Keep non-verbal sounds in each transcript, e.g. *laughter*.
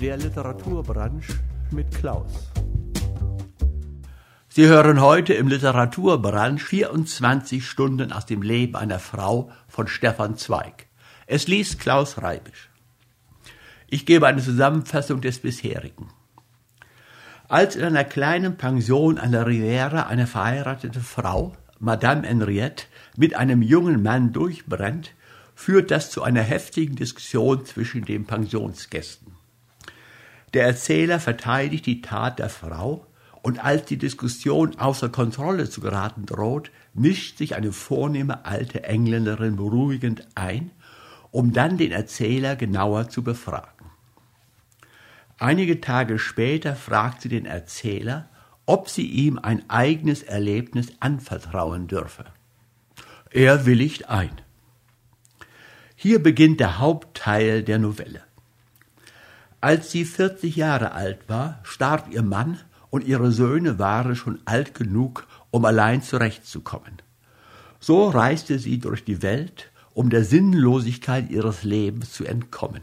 Der Literaturbranche mit Klaus. Sie hören heute im Literaturbranche 24 Stunden aus dem Leben einer Frau von Stefan Zweig. Es liest Klaus Reibisch. Ich gebe eine Zusammenfassung des bisherigen. Als in einer kleinen Pension an der Riviera eine verheiratete Frau, Madame Henriette, mit einem jungen Mann durchbrennt, führt das zu einer heftigen Diskussion zwischen den Pensionsgästen. Der Erzähler verteidigt die Tat der Frau, und als die Diskussion außer Kontrolle zu geraten droht, mischt sich eine vornehme alte Engländerin beruhigend ein, um dann den Erzähler genauer zu befragen. Einige Tage später fragt sie den Erzähler, ob sie ihm ein eigenes Erlebnis anvertrauen dürfe. Er willigt ein. Hier beginnt der Hauptteil der Novelle. Als sie 40 Jahre alt war, starb ihr Mann und ihre Söhne waren schon alt genug, um allein zurechtzukommen. So reiste sie durch die Welt, um der Sinnlosigkeit ihres Lebens zu entkommen.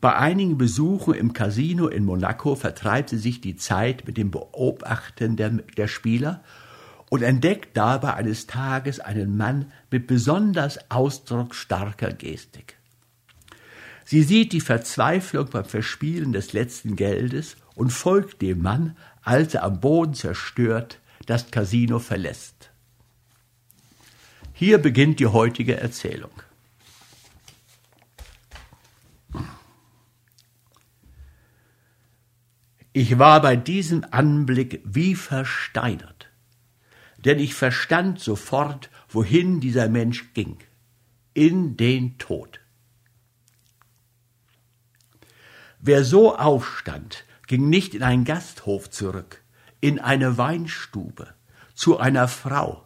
Bei einigen Besuchen im Casino in Monaco vertreibt sie sich die Zeit mit dem Beobachten der, der Spieler und entdeckt dabei eines Tages einen Mann mit besonders ausdrucksstarker Gestik. Sie sieht die Verzweiflung beim Verspielen des letzten Geldes und folgt dem Mann, als er am Boden zerstört das Casino verlässt. Hier beginnt die heutige Erzählung. Ich war bei diesem Anblick wie versteinert, denn ich verstand sofort, wohin dieser Mensch ging, in den Tod. Wer so aufstand, ging nicht in einen Gasthof zurück, in eine Weinstube, zu einer Frau,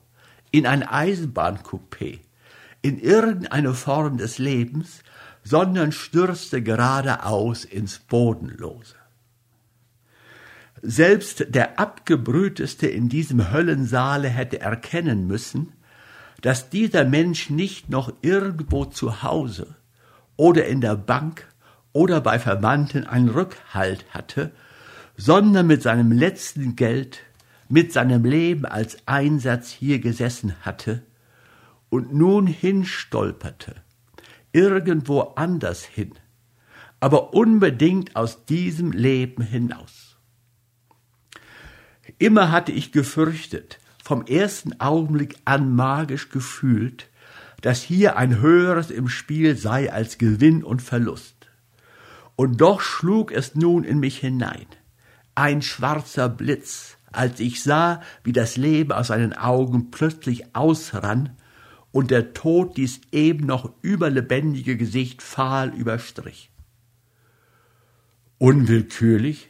in ein Eisenbahncoupé, in irgendeine Form des Lebens, sondern stürzte geradeaus ins Bodenlose. Selbst der abgebrühteste in diesem Höllensaale hätte erkennen müssen, dass dieser Mensch nicht noch irgendwo zu Hause oder in der Bank oder bei Verwandten einen Rückhalt hatte, sondern mit seinem letzten Geld, mit seinem Leben als Einsatz hier gesessen hatte und nun hinstolperte, irgendwo anders hin, aber unbedingt aus diesem Leben hinaus. Immer hatte ich gefürchtet, vom ersten Augenblick an magisch gefühlt, dass hier ein Höheres im Spiel sei als Gewinn und Verlust. Und doch schlug es nun in mich hinein, ein schwarzer Blitz, als ich sah, wie das Leben aus seinen Augen plötzlich ausrann und der Tod dies eben noch überlebendige Gesicht fahl überstrich. Unwillkürlich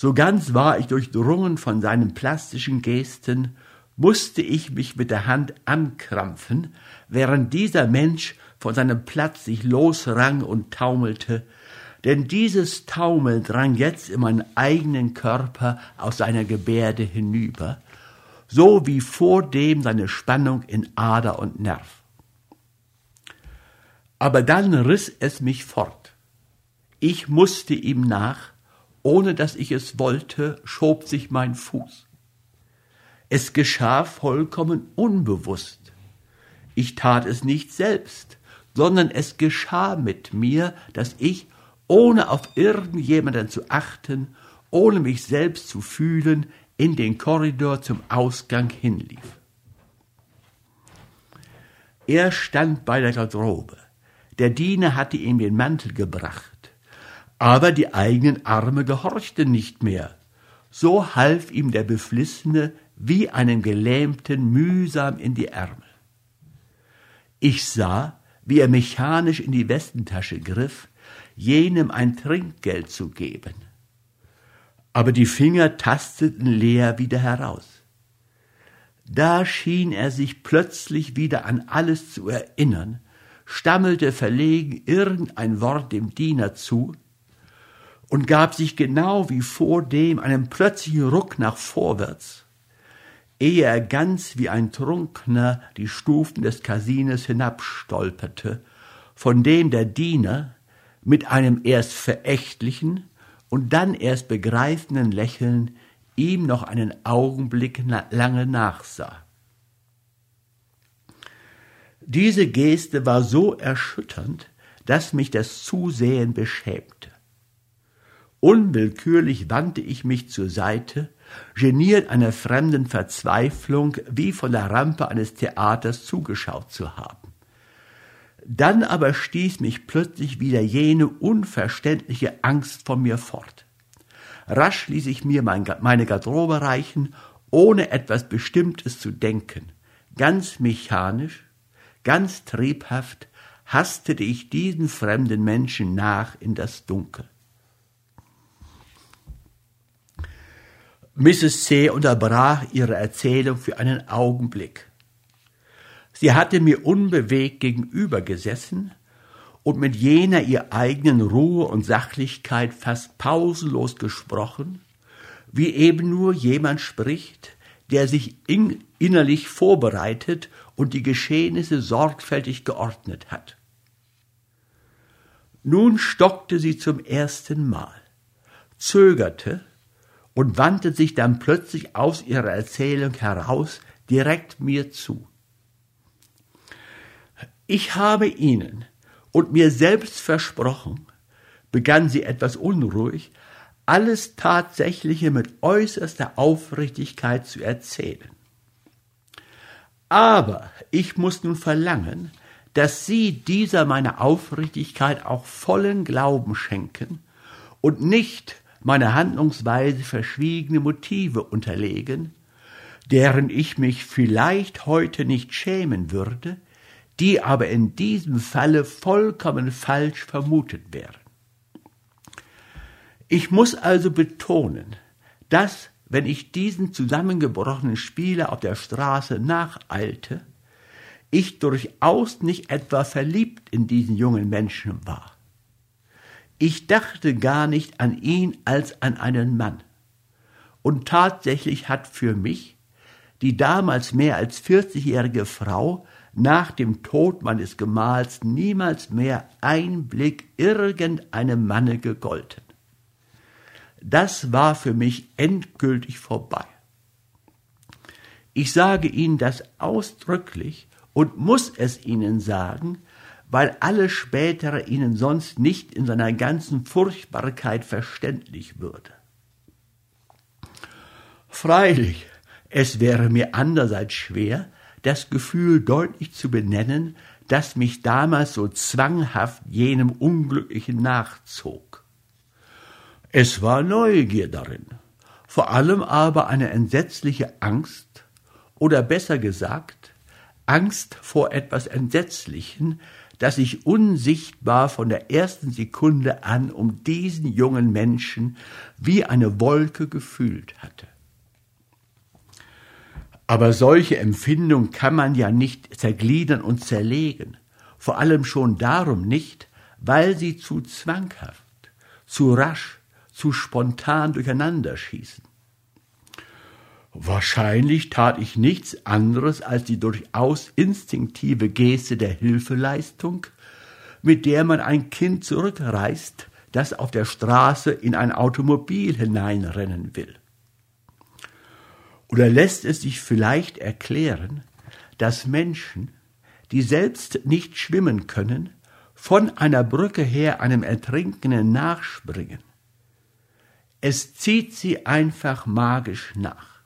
so ganz war ich durchdrungen von seinen plastischen Gesten, musste ich mich mit der Hand ankrampfen, während dieser Mensch von seinem Platz sich losrang und taumelte, denn dieses Taumeln drang jetzt in meinen eigenen Körper aus seiner Gebärde hinüber, so wie vordem seine Spannung in Ader und Nerv. Aber dann riss es mich fort. Ich musste ihm nach, ohne dass ich es wollte, schob sich mein Fuß. Es geschah vollkommen unbewusst. Ich tat es nicht selbst, sondern es geschah mit mir, dass ich, ohne auf irgendjemanden zu achten, ohne mich selbst zu fühlen, in den Korridor zum Ausgang hinlief. Er stand bei der Garderobe. Der Diener hatte ihm den Mantel gebracht aber die eigenen Arme gehorchten nicht mehr. So half ihm der Beflissene wie einem Gelähmten mühsam in die Ärmel. Ich sah, wie er mechanisch in die Westentasche griff, jenem ein Trinkgeld zu geben. Aber die Finger tasteten leer wieder heraus. Da schien er sich plötzlich wieder an alles zu erinnern, stammelte verlegen irgendein Wort dem Diener zu, und gab sich genau wie vordem einen plötzlichen Ruck nach vorwärts, ehe er ganz wie ein Trunkener die Stufen des Kasines hinabstolperte, von dem der Diener, mit einem erst verächtlichen und dann erst begreifenden Lächeln ihm noch einen Augenblick lange nachsah. Diese Geste war so erschütternd, dass mich das Zusehen beschämte. Unwillkürlich wandte ich mich zur Seite, geniert einer fremden Verzweiflung wie von der Rampe eines Theaters zugeschaut zu haben. Dann aber stieß mich plötzlich wieder jene unverständliche Angst von mir fort. Rasch ließ ich mir meine Garderobe reichen, ohne etwas Bestimmtes zu denken. Ganz mechanisch, ganz triebhaft hastete ich diesen fremden Menschen nach in das Dunkel. Mrs. C. unterbrach ihre Erzählung für einen Augenblick. Sie hatte mir unbewegt gegenüber gesessen und mit jener ihr eigenen Ruhe und Sachlichkeit fast pausenlos gesprochen, wie eben nur jemand spricht, der sich in, innerlich vorbereitet und die Geschehnisse sorgfältig geordnet hat. Nun stockte sie zum ersten Mal, zögerte und wandte sich dann plötzlich aus ihrer Erzählung heraus direkt mir zu. Ich habe Ihnen und mir selbst versprochen, begann sie etwas unruhig, alles Tatsächliche mit äußerster Aufrichtigkeit zu erzählen. Aber ich muss nun verlangen, dass Sie dieser meiner Aufrichtigkeit auch vollen Glauben schenken und nicht meiner Handlungsweise verschwiegene Motive unterlegen, deren ich mich vielleicht heute nicht schämen würde, die aber in diesem Falle vollkommen falsch vermutet wären. Ich muss also betonen, dass, wenn ich diesen zusammengebrochenen Spieler auf der Straße nacheilte, ich durchaus nicht etwa verliebt in diesen jungen Menschen war. Ich dachte gar nicht an ihn als an einen Mann. Und tatsächlich hat für mich die damals mehr als vierzigjährige Frau nach dem Tod meines Gemahls niemals mehr ein Blick irgendeinem Manne gegolten. Das war für mich endgültig vorbei. Ich sage Ihnen das ausdrücklich und muss es Ihnen sagen, weil alles spätere ihnen sonst nicht in seiner ganzen Furchtbarkeit verständlich würde. Freilich, es wäre mir andererseits schwer, das Gefühl deutlich zu benennen, das mich damals so zwanghaft jenem Unglücklichen nachzog. Es war Neugier darin, vor allem aber eine entsetzliche Angst, oder besser gesagt, Angst vor etwas Entsetzlichen, das ich unsichtbar von der ersten Sekunde an um diesen jungen Menschen wie eine Wolke gefühlt hatte. Aber solche Empfindung kann man ja nicht zergliedern und zerlegen, vor allem schon darum nicht, weil sie zu zwanghaft, zu rasch, zu spontan durcheinander schießen. Wahrscheinlich tat ich nichts anderes als die durchaus instinktive Geste der Hilfeleistung, mit der man ein Kind zurückreißt, das auf der Straße in ein Automobil hineinrennen will. Oder lässt es sich vielleicht erklären, dass Menschen, die selbst nicht schwimmen können, von einer Brücke her einem Ertrinkenden nachspringen. Es zieht sie einfach magisch nach.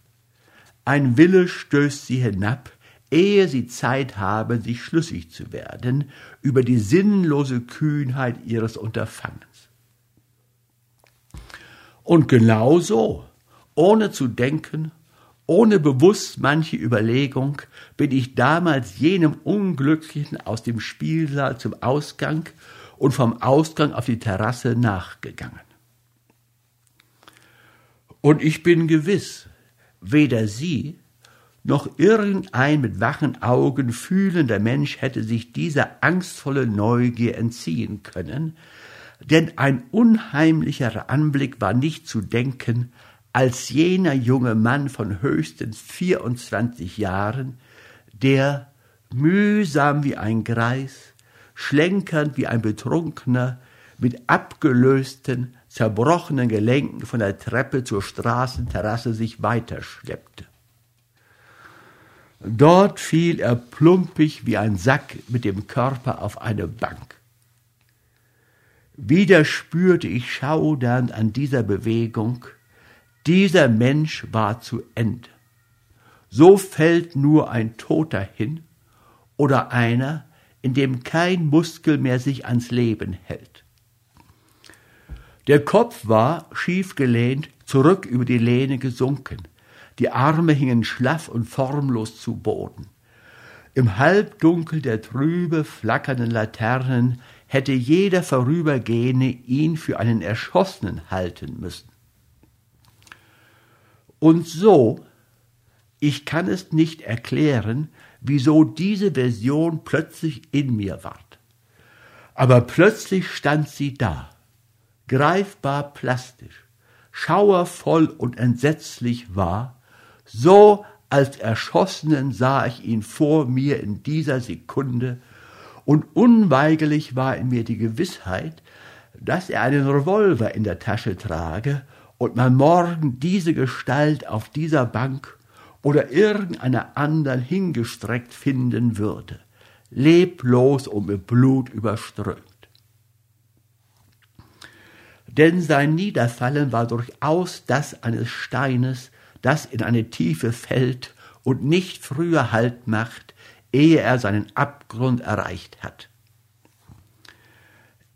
Ein Wille stößt sie hinab, ehe sie Zeit haben, sich schlüssig zu werden über die sinnlose Kühnheit ihres Unterfangens. Und genau so, ohne zu denken, ohne bewusst manche Überlegung, bin ich damals jenem Unglücklichen aus dem Spielsaal zum Ausgang und vom Ausgang auf die Terrasse nachgegangen. Und ich bin gewiss, Weder sie noch irgendein mit wachen Augen fühlender Mensch hätte sich dieser angstvolle Neugier entziehen können, denn ein unheimlicherer Anblick war nicht zu denken als jener junge Mann von höchstens vierundzwanzig Jahren, der, mühsam wie ein Greis, schlenkernd wie ein Betrunkener, mit abgelösten, zerbrochenen Gelenken von der Treppe zur Straßenterrasse sich weiterschleppte. Dort fiel er plumpig wie ein Sack mit dem Körper auf eine Bank. Wieder spürte ich schaudernd an dieser Bewegung, dieser Mensch war zu Ende. So fällt nur ein Toter hin oder einer, in dem kein Muskel mehr sich ans Leben hält. Der Kopf war, schief gelehnt, zurück über die Lehne gesunken. Die Arme hingen schlaff und formlos zu Boden. Im Halbdunkel der trübe flackernden Laternen hätte jeder Vorübergehende ihn für einen Erschossenen halten müssen. Und so, ich kann es nicht erklären, wieso diese Version plötzlich in mir ward. Aber plötzlich stand sie da, greifbar plastisch, schauervoll und entsetzlich war, so als Erschossenen sah ich ihn vor mir in dieser Sekunde, und unweigerlich war in mir die Gewissheit, dass er einen Revolver in der Tasche trage und man morgen diese Gestalt auf dieser Bank oder irgendeiner anderen hingestreckt finden würde, leblos und mit Blut überströmt. Denn sein Niederfallen war durchaus das eines Steines, das in eine Tiefe fällt und nicht früher Halt macht, ehe er seinen Abgrund erreicht hat.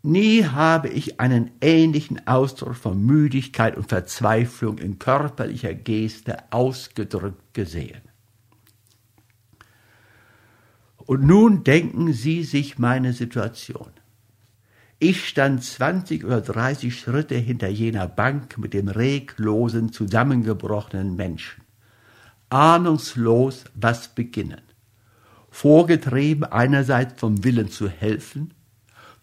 Nie habe ich einen ähnlichen Ausdruck von Müdigkeit und Verzweiflung in körperlicher Geste ausgedrückt gesehen. Und nun denken Sie sich meine Situation. Ich stand zwanzig oder dreißig Schritte hinter jener Bank mit dem reglosen, zusammengebrochenen Menschen. Ahnungslos, was beginnen. Vorgetrieben einerseits vom Willen zu helfen,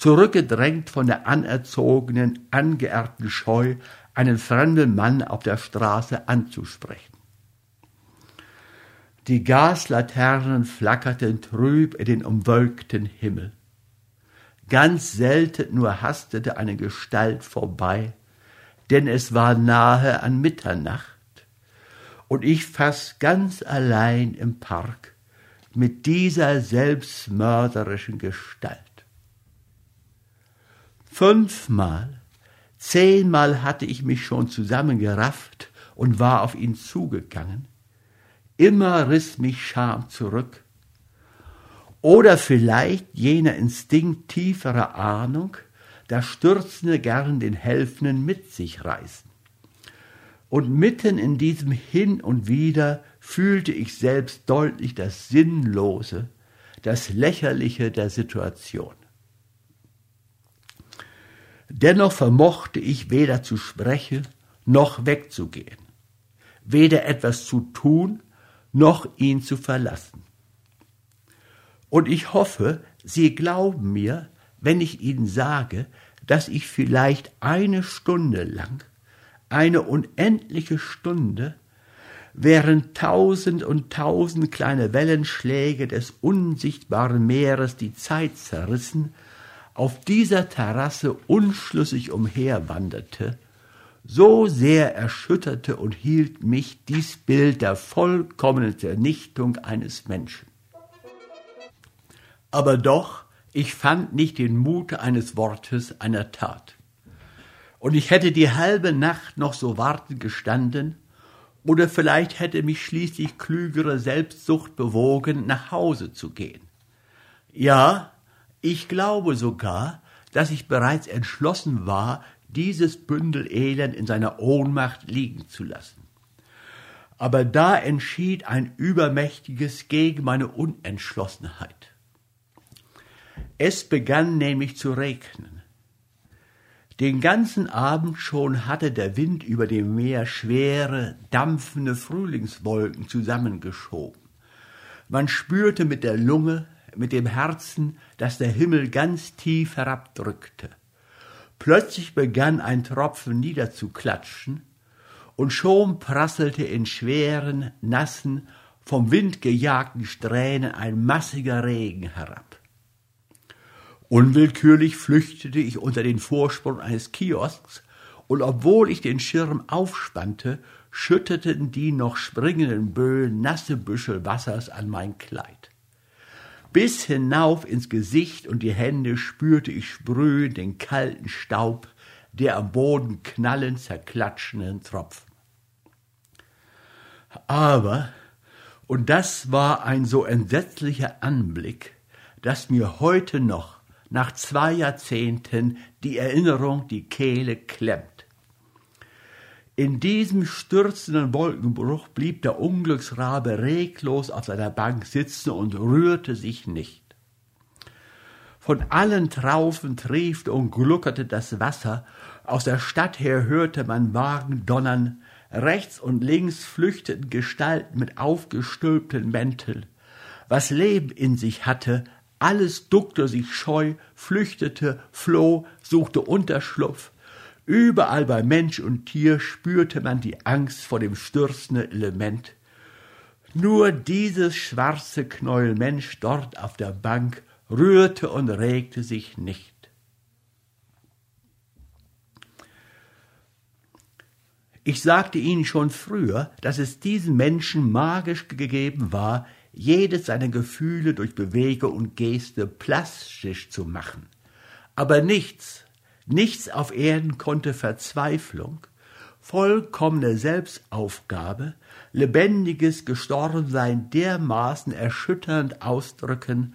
zurückgedrängt von der anerzogenen, angeerbten Scheu, einen fremden Mann auf der Straße anzusprechen. Die Gaslaternen flackerten trüb in den umwölkten Himmel. Ganz selten nur hastete eine Gestalt vorbei, denn es war nahe an Mitternacht und ich fast ganz allein im Park mit dieser selbstmörderischen Gestalt. Fünfmal, zehnmal hatte ich mich schon zusammengerafft und war auf ihn zugegangen. Immer riss mich Scham zurück. Oder vielleicht jener Instinkt tieferer Ahnung, das Stürzende gern den Helfenden mit sich reißen. Und mitten in diesem Hin und Wider fühlte ich selbst deutlich das Sinnlose, das Lächerliche der Situation. Dennoch vermochte ich weder zu sprechen noch wegzugehen, weder etwas zu tun noch ihn zu verlassen. Und ich hoffe, Sie glauben mir, wenn ich Ihnen sage, dass ich vielleicht eine Stunde lang, eine unendliche Stunde, während tausend und tausend kleine Wellenschläge des unsichtbaren Meeres die Zeit zerrissen, auf dieser Terrasse unschlüssig umherwanderte, so sehr erschütterte und hielt mich dies Bild der vollkommenen Vernichtung eines Menschen. Aber doch, ich fand nicht den Mut eines Wortes, einer Tat. Und ich hätte die halbe Nacht noch so warten gestanden, oder vielleicht hätte mich schließlich klügere Selbstsucht bewogen, nach Hause zu gehen. Ja, ich glaube sogar, dass ich bereits entschlossen war, dieses Bündel Elend in seiner Ohnmacht liegen zu lassen. Aber da entschied ein Übermächtiges gegen meine Unentschlossenheit. Es begann nämlich zu regnen. Den ganzen Abend schon hatte der Wind über dem Meer schwere, dampfende Frühlingswolken zusammengeschoben. Man spürte mit der Lunge, mit dem Herzen, dass der Himmel ganz tief herabdrückte. Plötzlich begann ein Tropfen niederzuklatschen, und schon prasselte in schweren, nassen, vom Wind gejagten Strähnen ein massiger Regen herab. Unwillkürlich flüchtete ich unter den Vorsprung eines Kiosks, und obwohl ich den Schirm aufspannte, schütteten die noch springenden Böen nasse Büschel Wassers an mein Kleid. Bis hinauf ins Gesicht und die Hände spürte ich sprühend den kalten Staub der am Boden knallend zerklatschenden Tropfen. Aber, und das war ein so entsetzlicher Anblick, dass mir heute noch, nach zwei Jahrzehnten, die Erinnerung die Kehle klemmt. In diesem stürzenden Wolkenbruch blieb der Unglücksrabe reglos auf seiner Bank sitzen und rührte sich nicht. Von allen Traufen triefte und gluckerte das Wasser, aus der Stadt her hörte man Wagen donnern, rechts und links flüchteten Gestalten mit aufgestülpten Mänteln. Was Leben in sich hatte, alles duckte sich scheu, flüchtete, floh, suchte Unterschlupf, Überall bei Mensch und Tier spürte man die Angst vor dem stürzenden Element. Nur dieses schwarze Knäuel Mensch dort auf der Bank rührte und regte sich nicht. Ich sagte Ihnen schon früher, dass es diesen Menschen magisch gegeben war, jedes seiner Gefühle durch Bewege und Geste plastisch zu machen. Aber nichts, Nichts auf Erden konnte Verzweiflung, vollkommene Selbstaufgabe, lebendiges Gestorbensein dermaßen erschütternd ausdrücken,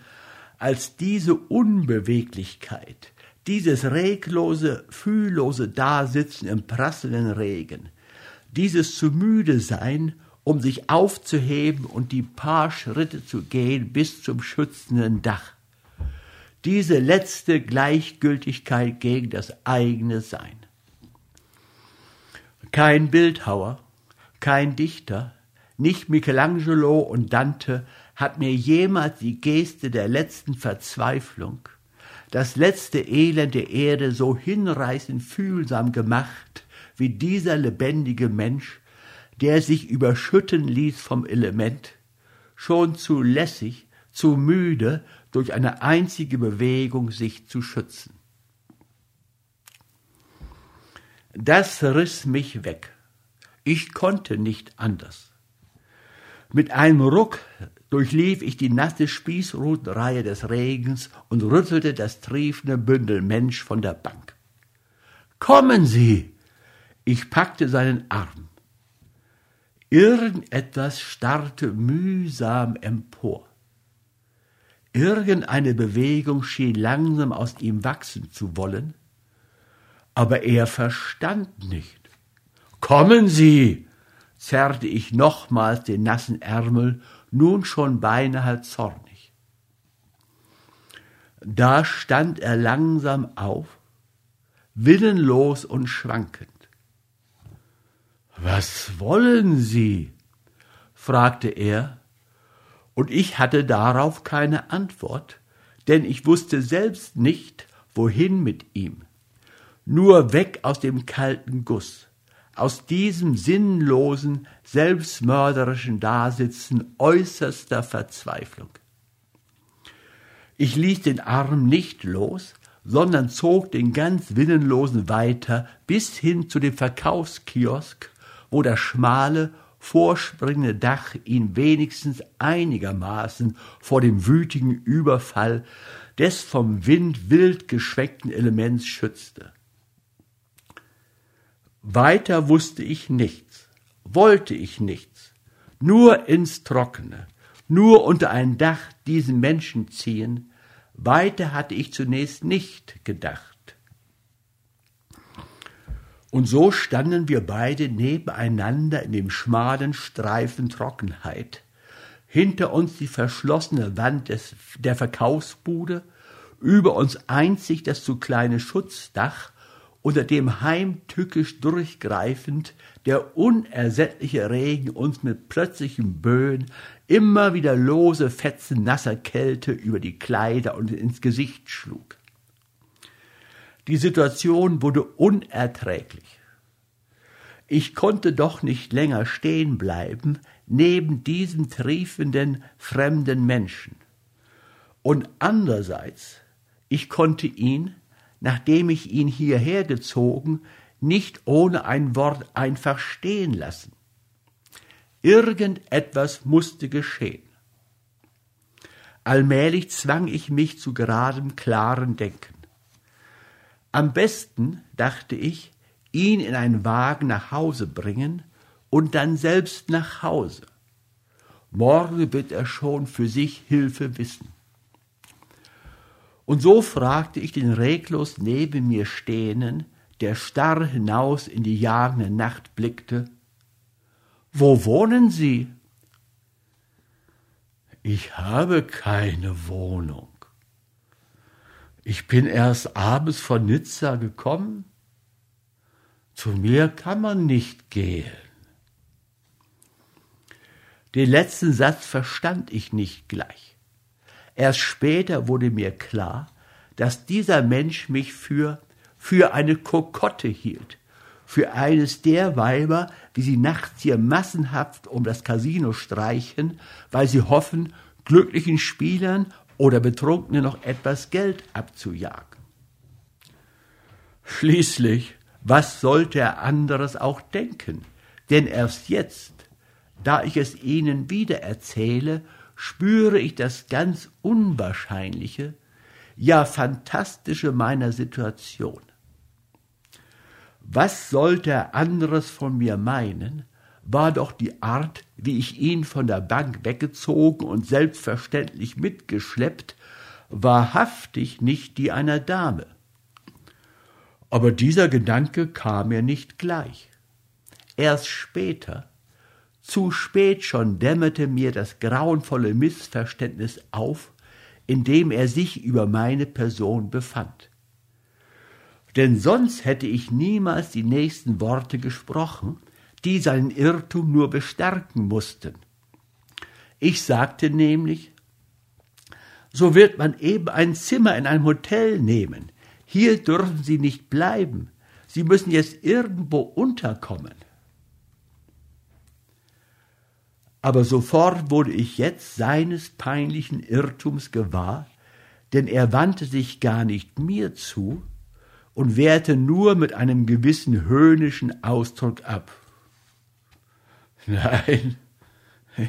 als diese Unbeweglichkeit, dieses reglose, fühllose Dasitzen im prasselnden Regen, dieses zu müde sein, um sich aufzuheben und die paar Schritte zu gehen bis zum schützenden Dach diese letzte Gleichgültigkeit gegen das eigene Sein. Kein Bildhauer, kein Dichter, nicht Michelangelo und Dante hat mir jemals die Geste der letzten Verzweiflung, das letzte Elend der Erde so hinreißend fühlsam gemacht wie dieser lebendige Mensch, der sich überschütten ließ vom Element, schon zu lässig, zu müde, durch eine einzige Bewegung sich zu schützen. Das riss mich weg. Ich konnte nicht anders. Mit einem Ruck durchlief ich die nasse Spießrutenreihe des Regens und rüttelte das triefende Bündel Mensch von der Bank. Kommen Sie! Ich packte seinen Arm. Irgendetwas starrte mühsam empor. Irgendeine Bewegung schien langsam aus ihm wachsen zu wollen, aber er verstand nicht. Kommen Sie! zerrte ich nochmals den nassen Ärmel, nun schon beinahe zornig. Da stand er langsam auf, willenlos und schwankend. Was wollen Sie? fragte er und ich hatte darauf keine Antwort, denn ich wusste selbst nicht, wohin mit ihm. Nur weg aus dem kalten Guss, aus diesem sinnlosen, selbstmörderischen Dasitzen äußerster Verzweiflung. Ich ließ den Arm nicht los, sondern zog den ganz willenlosen weiter bis hin zu dem Verkaufskiosk, wo das schmale, vorspringende Dach ihn wenigstens einigermaßen vor dem wütigen Überfall des vom Wind wild geschweckten Elements schützte. Weiter wusste ich nichts, wollte ich nichts, nur ins Trockene, nur unter ein Dach diesen Menschen ziehen, weiter hatte ich zunächst nicht gedacht. Und so standen wir beide nebeneinander in dem schmalen Streifen Trockenheit. Hinter uns die verschlossene Wand des, der Verkaufsbude, über uns einzig das zu kleine Schutzdach, unter dem heimtückisch durchgreifend der unersättliche Regen uns mit plötzlichen Böen immer wieder lose Fetzen nasser Kälte über die Kleider und ins Gesicht schlug. Die Situation wurde unerträglich. Ich konnte doch nicht länger stehen bleiben neben diesem triefenden fremden Menschen. Und andererseits, Ich konnte ihn, nachdem ich ihn hierher gezogen, nicht ohne ein Wort einfach stehen lassen. Irgendetwas musste geschehen. Allmählich zwang ich mich zu geradem, klaren Denken. Am besten, dachte ich, ihn in einen Wagen nach Hause bringen und dann selbst nach Hause. Morgen wird er schon für sich Hilfe wissen. Und so fragte ich den reglos neben mir stehenden, der starr hinaus in die jagende Nacht blickte, Wo wohnen Sie? Ich habe keine Wohnung. Ich bin erst abends von Nizza gekommen. Zu mir kann man nicht gehen. Den letzten Satz verstand ich nicht gleich. Erst später wurde mir klar, dass dieser Mensch mich für, für eine Kokotte hielt, für eines der Weiber, die sie nachts hier massenhaft um das Casino streichen, weil sie hoffen, glücklichen Spielern oder Betrunkenen noch etwas Geld abzujagen. Schließlich, was sollte er anderes auch denken? Denn erst jetzt, da ich es Ihnen wieder erzähle, spüre ich das ganz Unwahrscheinliche, ja Fantastische meiner Situation. Was sollte er anderes von mir meinen, war doch die Art, wie ich ihn von der Bank weggezogen und selbstverständlich mitgeschleppt, wahrhaftig nicht die einer Dame. Aber dieser Gedanke kam mir nicht gleich. Erst später, zu spät schon dämmerte mir das grauenvolle Missverständnis auf, in dem er sich über meine Person befand. Denn sonst hätte ich niemals die nächsten Worte gesprochen, die seinen Irrtum nur bestärken mussten. Ich sagte nämlich, so wird man eben ein Zimmer in einem Hotel nehmen. Hier dürfen Sie nicht bleiben. Sie müssen jetzt irgendwo unterkommen. aber sofort wurde ich jetzt seines peinlichen Irrtums gewahr, denn er wandte sich gar nicht mir zu und wehrte nur mit einem gewissen höhnischen Ausdruck ab. Nein,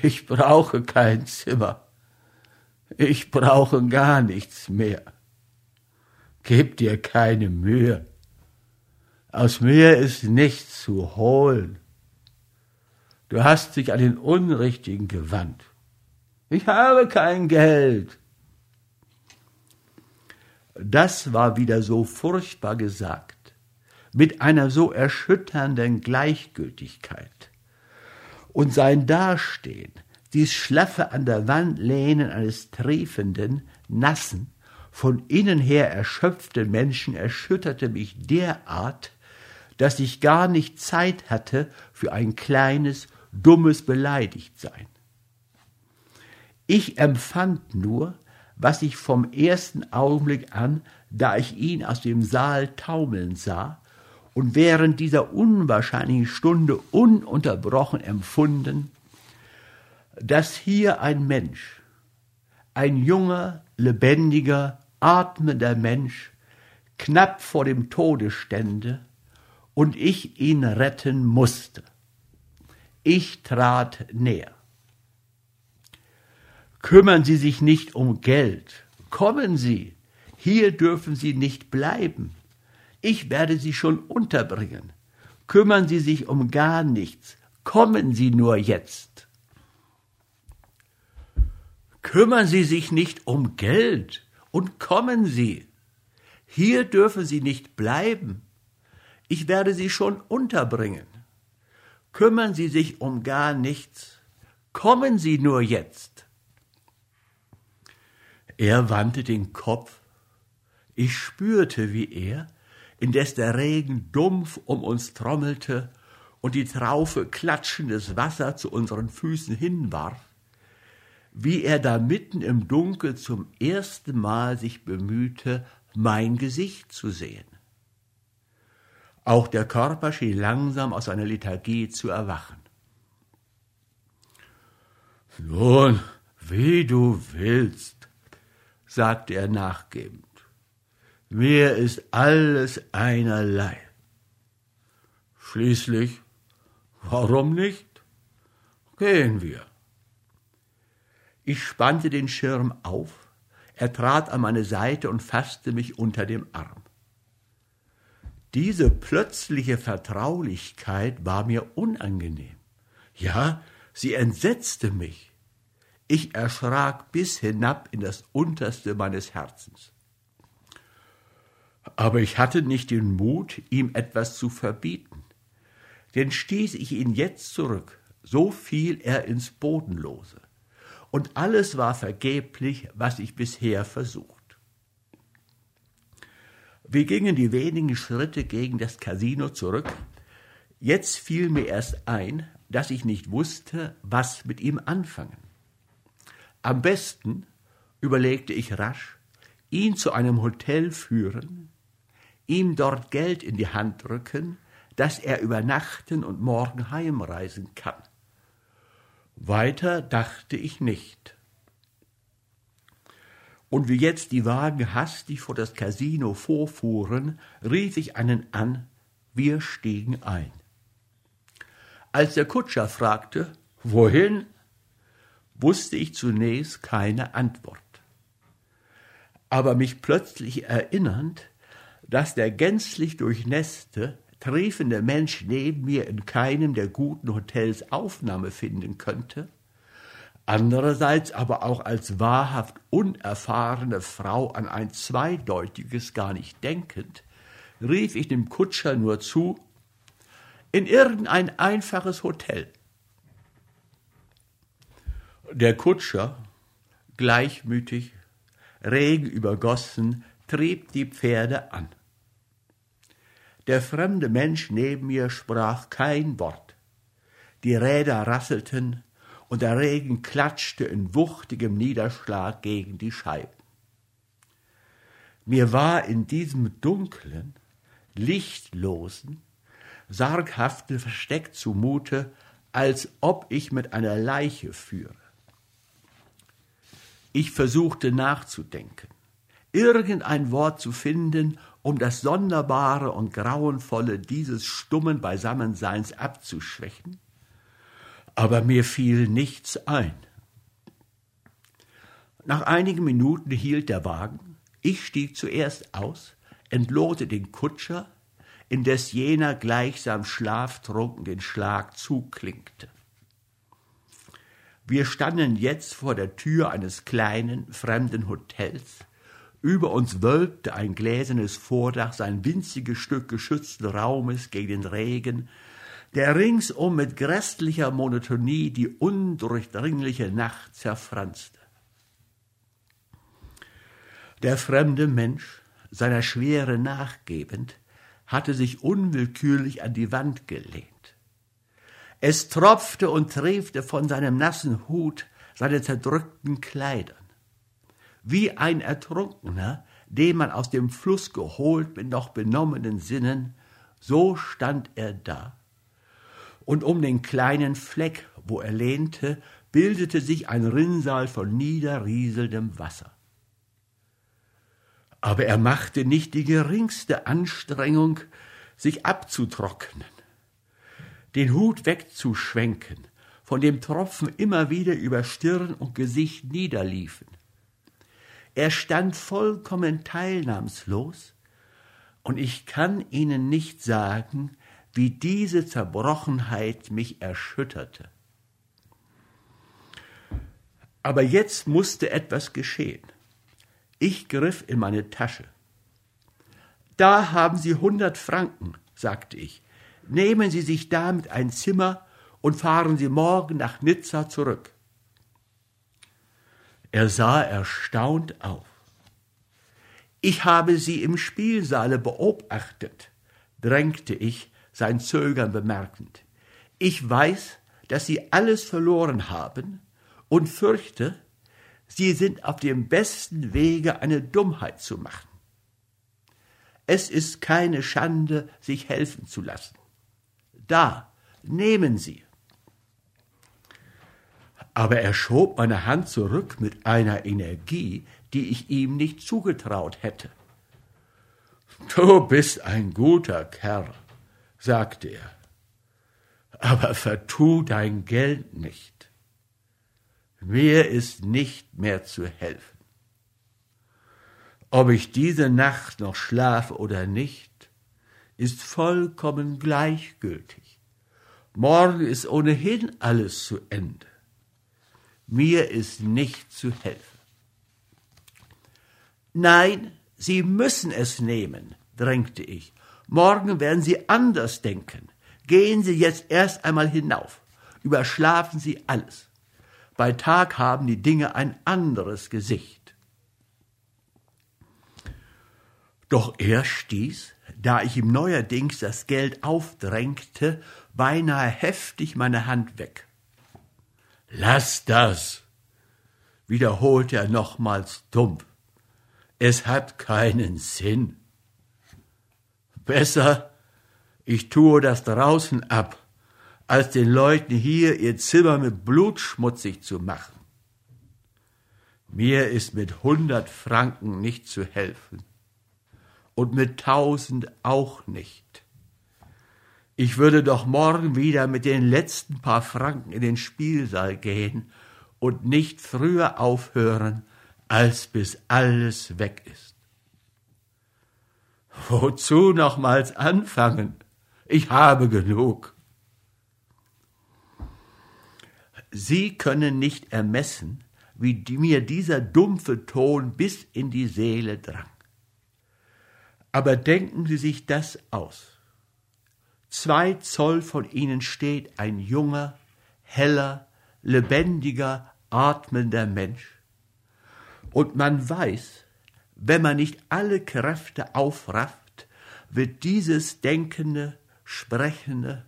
ich brauche kein Zimmer. Ich brauche gar nichts mehr. Gib dir keine Mühe. Aus mir ist nichts zu holen. Du hast dich an den Unrichtigen gewandt. Ich habe kein Geld. Das war wieder so furchtbar gesagt, mit einer so erschütternden Gleichgültigkeit. Und sein Dastehen, dies schlaffe an der Wand lehnen eines triefenden, nassen, von innen her erschöpften Menschen erschütterte mich derart, dass ich gar nicht Zeit hatte für ein kleines, dummes Beleidigtsein. Ich empfand nur, was ich vom ersten Augenblick an, da ich ihn aus dem Saal taumeln sah und während dieser unwahrscheinlichen Stunde ununterbrochen empfunden, dass hier ein Mensch, ein junger, lebendiger, atmender Mensch, knapp vor dem Tode stände und ich ihn retten musste. Ich trat näher. Kümmern Sie sich nicht um Geld. Kommen Sie. Hier dürfen Sie nicht bleiben. Ich werde Sie schon unterbringen. Kümmern Sie sich um gar nichts. Kommen Sie nur jetzt. Kümmern Sie sich nicht um Geld und kommen Sie. Hier dürfen Sie nicht bleiben. Ich werde Sie schon unterbringen. Kümmern Sie sich um gar nichts. Kommen Sie nur jetzt. Er wandte den Kopf. Ich spürte, wie er, indes der Regen dumpf um uns trommelte und die Traufe klatschendes Wasser zu unseren Füßen hinwarf, wie er da mitten im Dunkel zum ersten Mal sich bemühte, mein Gesicht zu sehen. Auch der Körper schien langsam aus seiner Lethargie zu erwachen. Nun, wie du willst, sagte er nachgebend. Mir ist alles einerlei. Schließlich, warum nicht? Gehen wir. Ich spannte den Schirm auf, er trat an meine Seite und fasste mich unter dem Arm. Diese plötzliche Vertraulichkeit war mir unangenehm. Ja, sie entsetzte mich. Ich erschrak bis hinab in das Unterste meines Herzens. Aber ich hatte nicht den Mut, ihm etwas zu verbieten. Denn stieß ich ihn jetzt zurück, so fiel er ins Bodenlose. Und alles war vergeblich, was ich bisher versucht. Wir gingen die wenigen Schritte gegen das Casino zurück. Jetzt fiel mir erst ein, dass ich nicht wusste, was mit ihm anfangen. Am besten, überlegte ich rasch, ihn zu einem Hotel führen, ihm dort Geld in die Hand drücken, dass er übernachten und morgen heimreisen kann. Weiter dachte ich nicht. Und wie jetzt die Wagen hastig vor das Casino vorfuhren, rief ich einen an, wir stiegen ein. Als der Kutscher fragte, wohin, wusste ich zunächst keine Antwort. Aber mich plötzlich erinnernd, dass der gänzlich durchnässte, triefende Mensch neben mir in keinem der guten Hotels Aufnahme finden könnte, andererseits aber auch als wahrhaft unerfahrene Frau an ein zweideutiges gar nicht denkend, rief ich dem Kutscher nur zu, in irgendein einfaches Hotel. Der Kutscher, gleichmütig, Regen übergossen, trieb die Pferde an. Der fremde Mensch neben mir sprach kein Wort. Die Räder rasselten und der Regen klatschte in wuchtigem Niederschlag gegen die Scheiben. Mir war in diesem dunklen, lichtlosen, sarghaften Versteck zumute, als ob ich mit einer Leiche führe. Ich versuchte nachzudenken, irgendein Wort zu finden, um das Sonderbare und Grauenvolle dieses stummen Beisammenseins abzuschwächen, aber mir fiel nichts ein. Nach einigen Minuten hielt der Wagen, ich stieg zuerst aus, entlohte den Kutscher, indes jener gleichsam schlaftrunken den Schlag zuklinkte. Wir standen jetzt vor der Tür eines kleinen, fremden Hotels, über uns wölbte ein gläsernes Vordach sein winziges Stück geschützten Raumes gegen den Regen, der ringsum mit grässlicher Monotonie die undurchdringliche Nacht zerfranste. Der fremde Mensch, seiner Schwere nachgebend, hatte sich unwillkürlich an die Wand gelehnt. Es tropfte und triefte von seinem nassen Hut, seine zerdrückten Kleidern wie ein Ertrunkener, den man aus dem Fluss geholt mit noch benommenen Sinnen, so stand er da. Und um den kleinen Fleck, wo er lehnte, bildete sich ein Rinnsal von niederrieselndem Wasser. Aber er machte nicht die geringste Anstrengung, sich abzutrocknen, den Hut wegzuschwenken, von dem Tropfen immer wieder über Stirn und Gesicht niederliefen. Er stand vollkommen teilnahmslos, und ich kann Ihnen nicht sagen, wie diese Zerbrochenheit mich erschütterte. Aber jetzt musste etwas geschehen. Ich griff in meine Tasche. Da haben Sie hundert Franken, sagte ich. Nehmen Sie sich damit ein Zimmer und fahren Sie morgen nach Nizza zurück. Er sah erstaunt auf. Ich habe Sie im Spielsaale beobachtet, drängte ich, sein Zögern bemerkend. Ich weiß, dass Sie alles verloren haben und fürchte, Sie sind auf dem besten Wege, eine Dummheit zu machen. Es ist keine Schande, sich helfen zu lassen. Da, nehmen Sie aber er schob meine Hand zurück mit einer Energie, die ich ihm nicht zugetraut hätte. Du bist ein guter Kerl, sagte er, aber vertu dein Geld nicht. Mir ist nicht mehr zu helfen. Ob ich diese Nacht noch schlafe oder nicht, ist vollkommen gleichgültig. Morgen ist ohnehin alles zu Ende. Mir ist nicht zu helfen. Nein, Sie müssen es nehmen, drängte ich. Morgen werden Sie anders denken. Gehen Sie jetzt erst einmal hinauf. Überschlafen Sie alles. Bei Tag haben die Dinge ein anderes Gesicht. Doch er stieß, da ich ihm neuerdings das Geld aufdrängte, beinahe heftig meine Hand weg. Lass das, wiederholte er nochmals dumpf. Es hat keinen Sinn. Besser, ich tue das draußen ab, als den Leuten hier ihr Zimmer mit Blut schmutzig zu machen. Mir ist mit hundert Franken nicht zu helfen und mit tausend auch nicht. Ich würde doch morgen wieder mit den letzten paar Franken in den Spielsaal gehen und nicht früher aufhören, als bis alles weg ist. Wozu nochmals anfangen? Ich habe genug. Sie können nicht ermessen, wie mir dieser dumpfe Ton bis in die Seele drang. Aber denken Sie sich das aus. Zwei Zoll von ihnen steht ein junger, heller, lebendiger, atmender Mensch. Und man weiß, wenn man nicht alle Kräfte aufrafft, wird dieses denkende, sprechende,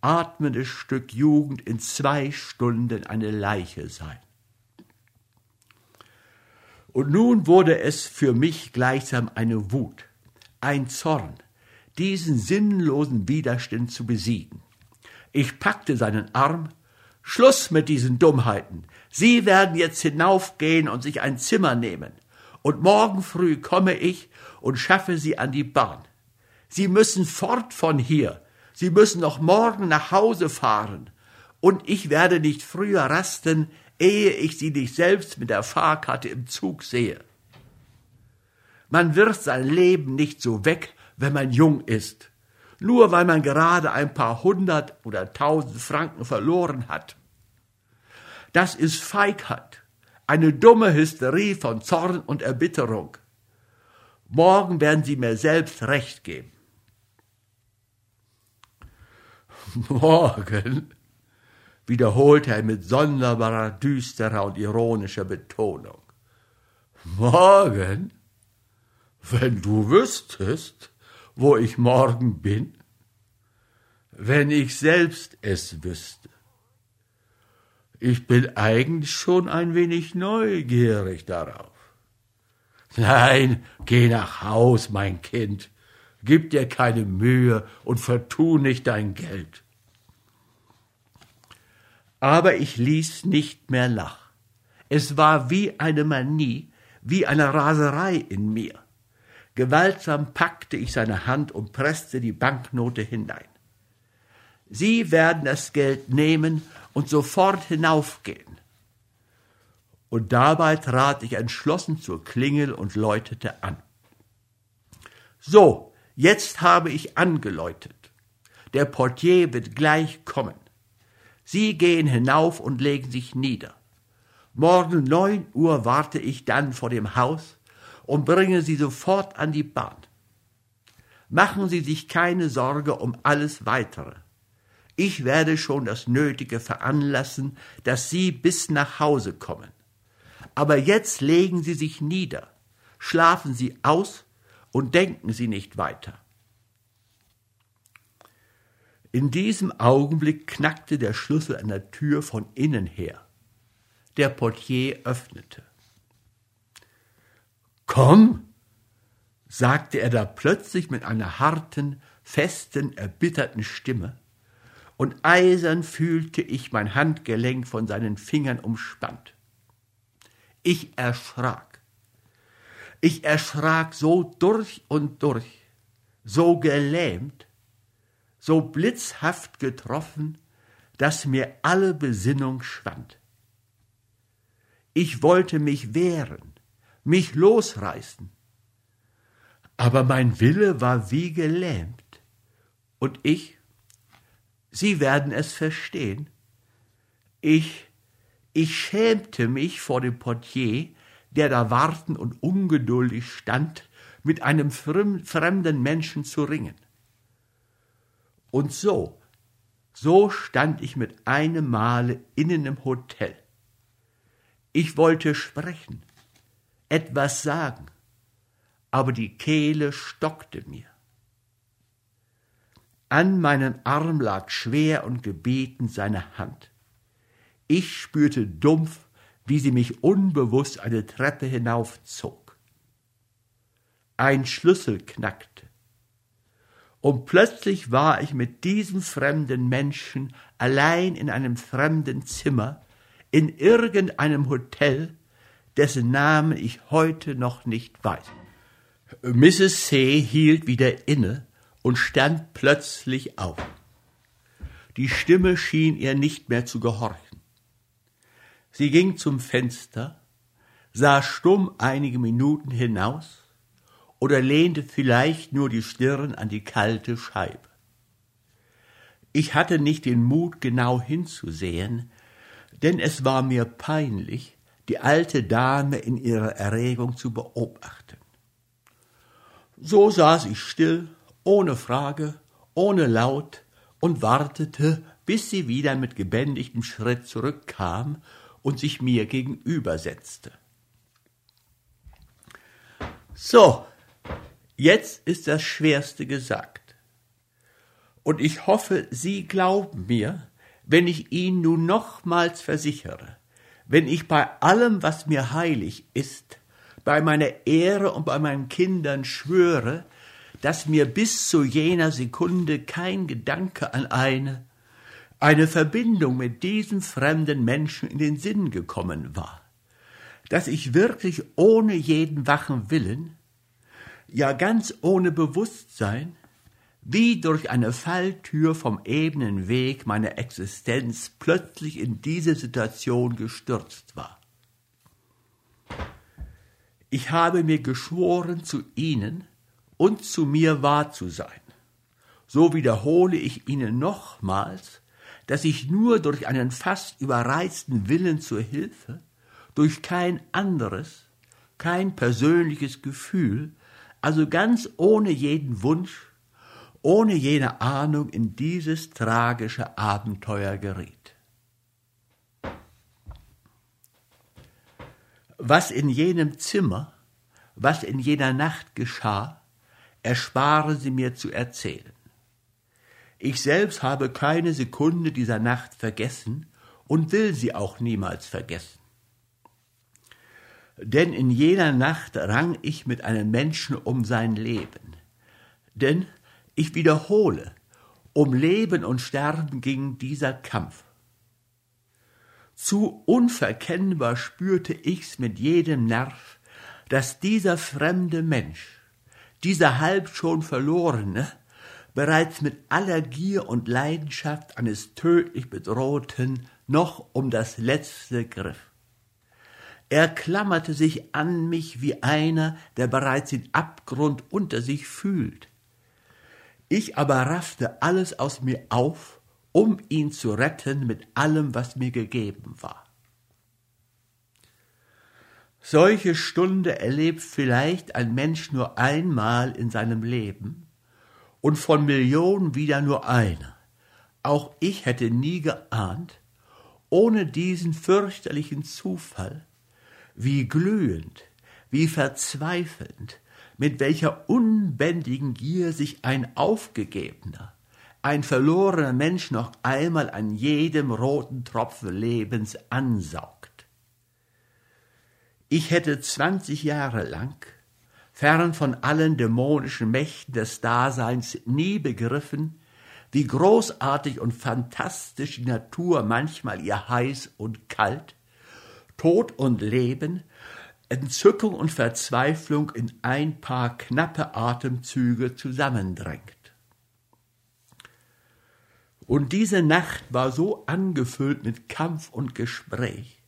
atmende Stück Jugend in zwei Stunden eine Leiche sein. Und nun wurde es für mich gleichsam eine Wut, ein Zorn, diesen sinnlosen Widerstand zu besiegen. Ich packte seinen Arm, Schluss mit diesen Dummheiten. Sie werden jetzt hinaufgehen und sich ein Zimmer nehmen. Und morgen früh komme ich und schaffe Sie an die Bahn. Sie müssen fort von hier. Sie müssen noch morgen nach Hause fahren. Und ich werde nicht früher rasten, ehe ich Sie nicht selbst mit der Fahrkarte im Zug sehe. Man wirft sein Leben nicht so weg, wenn man jung ist, nur weil man gerade ein paar hundert oder tausend Franken verloren hat. Das ist Feigheit, eine dumme Hysterie von Zorn und Erbitterung. Morgen werden Sie mir selbst recht geben. *laughs* Morgen, wiederholte er mit sonderbarer, düsterer und ironischer Betonung. Morgen? Wenn du wüsstest, wo ich morgen bin? Wenn ich selbst es wüsste. Ich bin eigentlich schon ein wenig neugierig darauf. Nein, geh nach Haus, mein Kind. Gib dir keine Mühe und vertu nicht dein Geld. Aber ich ließ nicht mehr lach. Es war wie eine Manie, wie eine Raserei in mir. Gewaltsam packte ich seine Hand und presste die Banknote hinein. Sie werden das Geld nehmen und sofort hinaufgehen. Und dabei trat ich entschlossen zur Klingel und läutete an. So, jetzt habe ich angeläutet. Der Portier wird gleich kommen. Sie gehen hinauf und legen sich nieder. Morgen neun Uhr warte ich dann vor dem Haus und bringe Sie sofort an die Bahn. Machen Sie sich keine Sorge um alles Weitere. Ich werde schon das Nötige veranlassen, dass Sie bis nach Hause kommen. Aber jetzt legen Sie sich nieder, schlafen Sie aus und denken Sie nicht weiter. In diesem Augenblick knackte der Schlüssel an der Tür von innen her. Der Portier öffnete. Komm, sagte er da plötzlich mit einer harten, festen, erbitterten Stimme, und eisern fühlte ich mein Handgelenk von seinen Fingern umspannt. Ich erschrak. Ich erschrak so durch und durch, so gelähmt, so blitzhaft getroffen, dass mir alle Besinnung schwand. Ich wollte mich wehren, mich losreißen, aber mein Wille war wie gelähmt, und ich, Sie werden es verstehen, ich, ich schämte mich vor dem Portier, der da warten und ungeduldig stand, mit einem fremden Menschen zu ringen. Und so, so stand ich mit einem Male innen im Hotel. Ich wollte sprechen, etwas sagen, aber die Kehle stockte mir. An meinem Arm lag schwer und gebeten seine Hand. Ich spürte dumpf, wie sie mich unbewusst eine Treppe hinaufzog. Ein Schlüssel knackte. Und plötzlich war ich mit diesem fremden Menschen allein in einem fremden Zimmer, in irgendeinem Hotel, dessen Namen ich heute noch nicht weiß. Mrs. C. hielt wieder inne und stand plötzlich auf. Die Stimme schien ihr nicht mehr zu gehorchen. Sie ging zum Fenster, sah stumm einige Minuten hinaus oder lehnte vielleicht nur die Stirn an die kalte Scheibe. Ich hatte nicht den Mut, genau hinzusehen, denn es war mir peinlich, die alte Dame in ihrer Erregung zu beobachten. So saß ich still, ohne Frage, ohne Laut und wartete, bis sie wieder mit gebändigtem Schritt zurückkam und sich mir gegenübersetzte. So, jetzt ist das Schwerste gesagt. Und ich hoffe, Sie glauben mir, wenn ich Ihnen nun nochmals versichere, wenn ich bei allem, was mir heilig ist, bei meiner Ehre und bei meinen Kindern schwöre, dass mir bis zu jener Sekunde kein Gedanke an eine eine Verbindung mit diesem fremden Menschen in den Sinn gekommen war, dass ich wirklich ohne jeden wachen Willen, ja ganz ohne Bewusstsein, wie durch eine Falltür vom ebenen Weg meiner Existenz plötzlich in diese Situation gestürzt war. Ich habe mir geschworen, zu Ihnen und zu mir wahr zu sein. So wiederhole ich Ihnen nochmals, dass ich nur durch einen fast überreizten Willen zur Hilfe, durch kein anderes, kein persönliches Gefühl, also ganz ohne jeden Wunsch, ohne jene Ahnung in dieses tragische Abenteuer geriet. Was in jenem Zimmer, was in jener Nacht geschah, erspare sie mir zu erzählen. Ich selbst habe keine Sekunde dieser Nacht vergessen und will sie auch niemals vergessen. Denn in jener Nacht rang ich mit einem Menschen um sein Leben. Denn ich wiederhole, um Leben und Sterben ging dieser Kampf. Zu unverkennbar spürte ich's mit jedem Nerv, dass dieser fremde Mensch, dieser halb schon verlorene, bereits mit aller Gier und Leidenschaft eines tödlich Bedrohten noch um das letzte griff. Er klammerte sich an mich wie einer, der bereits den Abgrund unter sich fühlt. Ich aber raffte alles aus mir auf, um ihn zu retten mit allem, was mir gegeben war. Solche Stunde erlebt vielleicht ein Mensch nur einmal in seinem Leben, und von Millionen wieder nur einer. Auch ich hätte nie geahnt, ohne diesen fürchterlichen Zufall, wie glühend, wie verzweifelnd, mit welcher unbändigen Gier sich ein aufgegebener, ein verlorener Mensch noch einmal an jedem roten Tropfen Lebens ansaugt. Ich hätte zwanzig Jahre lang fern von allen dämonischen Mächten des Daseins nie begriffen, wie großartig und fantastisch die Natur manchmal ihr heiß und kalt, Tod und Leben, Entzückung und Verzweiflung in ein paar knappe Atemzüge zusammendrängt. Und diese Nacht war so angefüllt mit Kampf und Gespräch,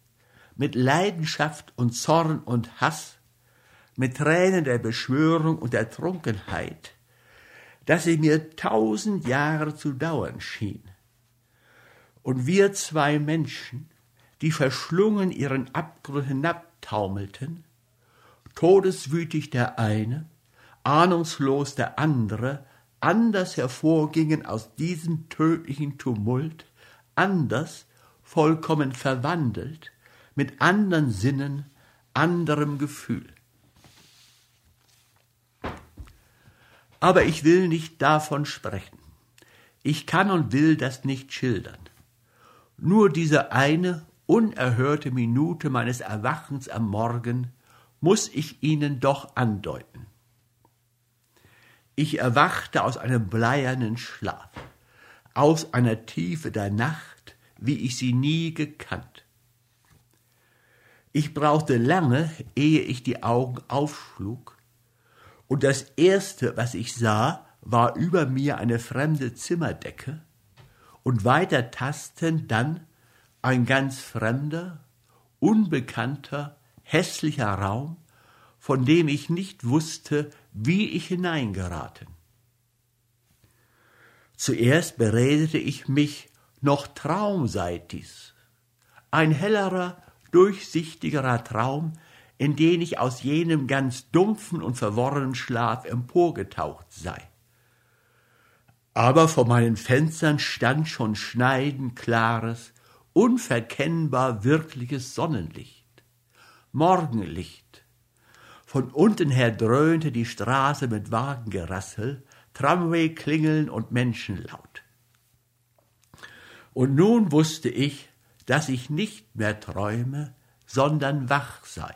mit Leidenschaft und Zorn und Hass, mit Tränen der Beschwörung und der Trunkenheit, dass sie mir tausend Jahre zu dauern schien. Und wir zwei Menschen, die verschlungen ihren Abgrund hinabtaumelten, todeswütig der eine, ahnungslos der andere, anders hervorgingen aus diesem tödlichen Tumult, anders, vollkommen verwandelt, mit andern Sinnen, anderem Gefühl. Aber ich will nicht davon sprechen. Ich kann und will das nicht schildern. Nur diese eine unerhörte Minute meines Erwachens am Morgen muss ich Ihnen doch andeuten. Ich erwachte aus einem bleiernen Schlaf, aus einer Tiefe der Nacht, wie ich sie nie gekannt. Ich brauchte lange, ehe ich die Augen aufschlug, und das erste, was ich sah, war über mir eine fremde Zimmerdecke, und weiter tasten dann ein ganz fremder, unbekannter, hässlicher Raum, von dem ich nicht wusste, wie ich hineingeraten. Zuerst beredete ich mich, noch Traum sei dies, ein hellerer, durchsichtigerer Traum, in den ich aus jenem ganz dumpfen und verworrenen Schlaf emporgetaucht sei. Aber vor meinen Fenstern stand schon schneidend klares, unverkennbar wirkliches Sonnenlicht, Morgenlicht. Von unten her dröhnte die Straße mit Wagengerassel, Tramway-Klingeln und Menschenlaut. Und nun wusste ich, dass ich nicht mehr träume, sondern wach sei.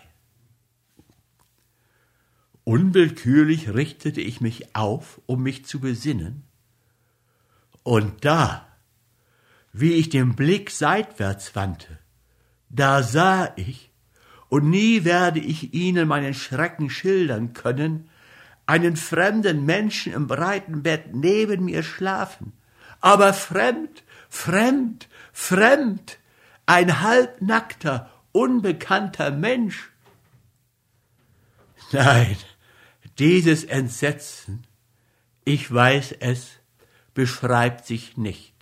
Unwillkürlich richtete ich mich auf, um mich zu besinnen, und da, wie ich den Blick seitwärts wandte, da sah ich, und nie werde ich Ihnen meinen Schrecken schildern können, einen fremden Menschen im breiten Bett neben mir schlafen, aber fremd, fremd, fremd, ein halbnackter, unbekannter Mensch. Nein, dieses Entsetzen, ich weiß es, beschreibt sich nicht.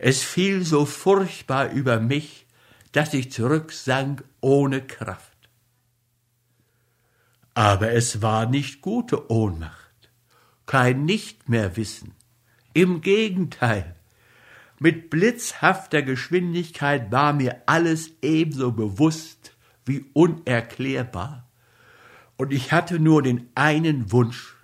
Es fiel so furchtbar über mich, dass ich zurücksank ohne Kraft. Aber es war nicht gute Ohnmacht, kein Nicht mehr Wissen. Im Gegenteil, mit blitzhafter Geschwindigkeit war mir alles ebenso bewusst wie unerklärbar, und ich hatte nur den einen Wunsch,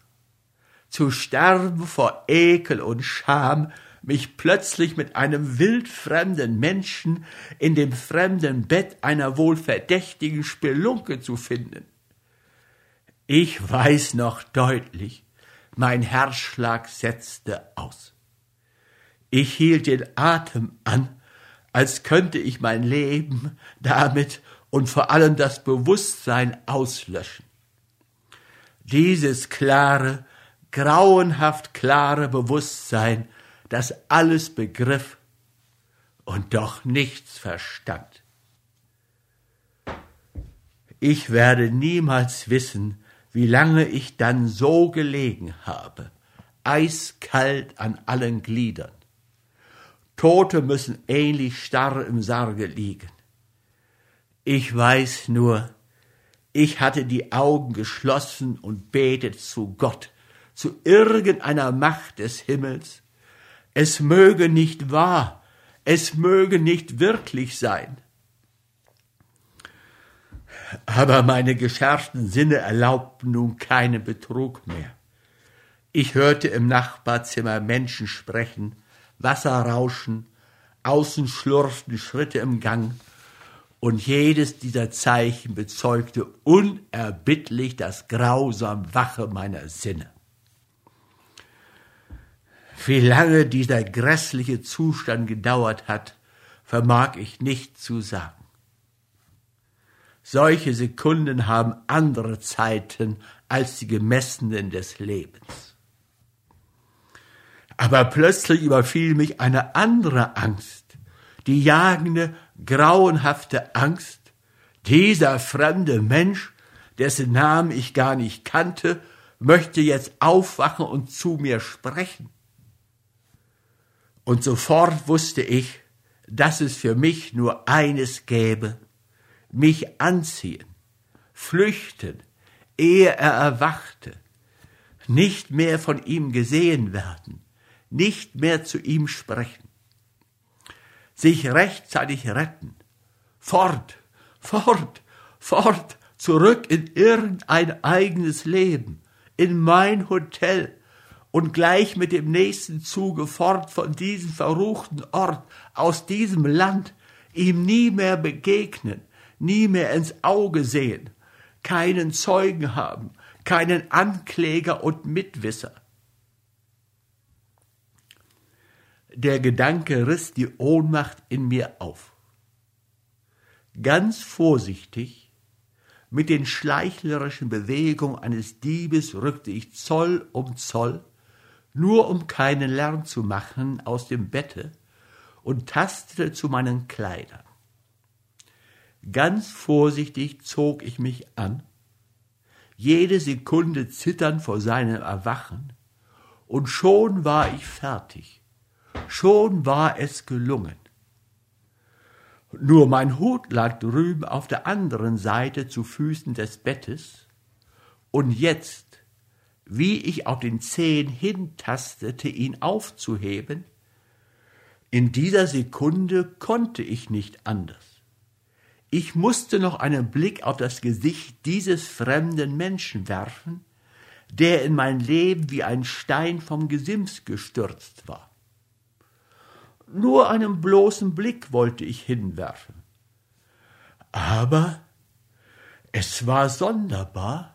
zu sterben vor Ekel und Scham, mich plötzlich mit einem wildfremden Menschen in dem fremden Bett einer wohl verdächtigen Spelunke zu finden. Ich weiß noch deutlich, mein Herzschlag setzte aus. Ich hielt den Atem an, als könnte ich mein Leben damit und vor allem das Bewusstsein auslöschen. Dieses klare, grauenhaft klare Bewusstsein das alles begriff und doch nichts verstand. Ich werde niemals wissen, wie lange ich dann so gelegen habe, eiskalt an allen Gliedern. Tote müssen ähnlich starr im Sarge liegen. Ich weiß nur, ich hatte die Augen geschlossen und betet zu Gott, zu irgendeiner Macht des Himmels, es möge nicht wahr, es möge nicht wirklich sein. Aber meine geschärften Sinne erlaubten nun keinen Betrug mehr. Ich hörte im Nachbarzimmer Menschen sprechen, Wasser rauschen, außen schlurften Schritte im Gang, und jedes dieser Zeichen bezeugte unerbittlich das grausam Wache meiner Sinne. Wie lange dieser grässliche Zustand gedauert hat, vermag ich nicht zu sagen. Solche Sekunden haben andere Zeiten als die gemessenen des Lebens. Aber plötzlich überfiel mich eine andere Angst, die jagende, grauenhafte Angst, dieser fremde Mensch, dessen Namen ich gar nicht kannte, möchte jetzt aufwachen und zu mir sprechen. Und sofort wusste ich, dass es für mich nur eines gäbe, mich anziehen, flüchten, ehe er erwachte, nicht mehr von ihm gesehen werden, nicht mehr zu ihm sprechen, sich rechtzeitig retten, fort, fort, fort, zurück in irgendein eigenes Leben, in mein Hotel und gleich mit dem nächsten Zuge fort von diesem verruchten Ort, aus diesem Land, ihm nie mehr begegnen, nie mehr ins Auge sehen, keinen Zeugen haben, keinen Ankläger und Mitwisser. Der Gedanke riss die Ohnmacht in mir auf. Ganz vorsichtig, mit den schleichlerischen Bewegungen eines Diebes rückte ich Zoll um Zoll, nur um keinen Lärm zu machen, aus dem Bette und tastete zu meinen Kleidern. Ganz vorsichtig zog ich mich an, jede Sekunde zitternd vor seinem Erwachen, und schon war ich fertig, schon war es gelungen. Nur mein Hut lag drüben auf der anderen Seite zu Füßen des Bettes, und jetzt, wie ich auf den Zehen hintastete, ihn aufzuheben, in dieser Sekunde konnte ich nicht anders. Ich musste noch einen Blick auf das Gesicht dieses fremden Menschen werfen, der in mein Leben wie ein Stein vom Gesims gestürzt war. Nur einen bloßen Blick wollte ich hinwerfen. Aber es war sonderbar,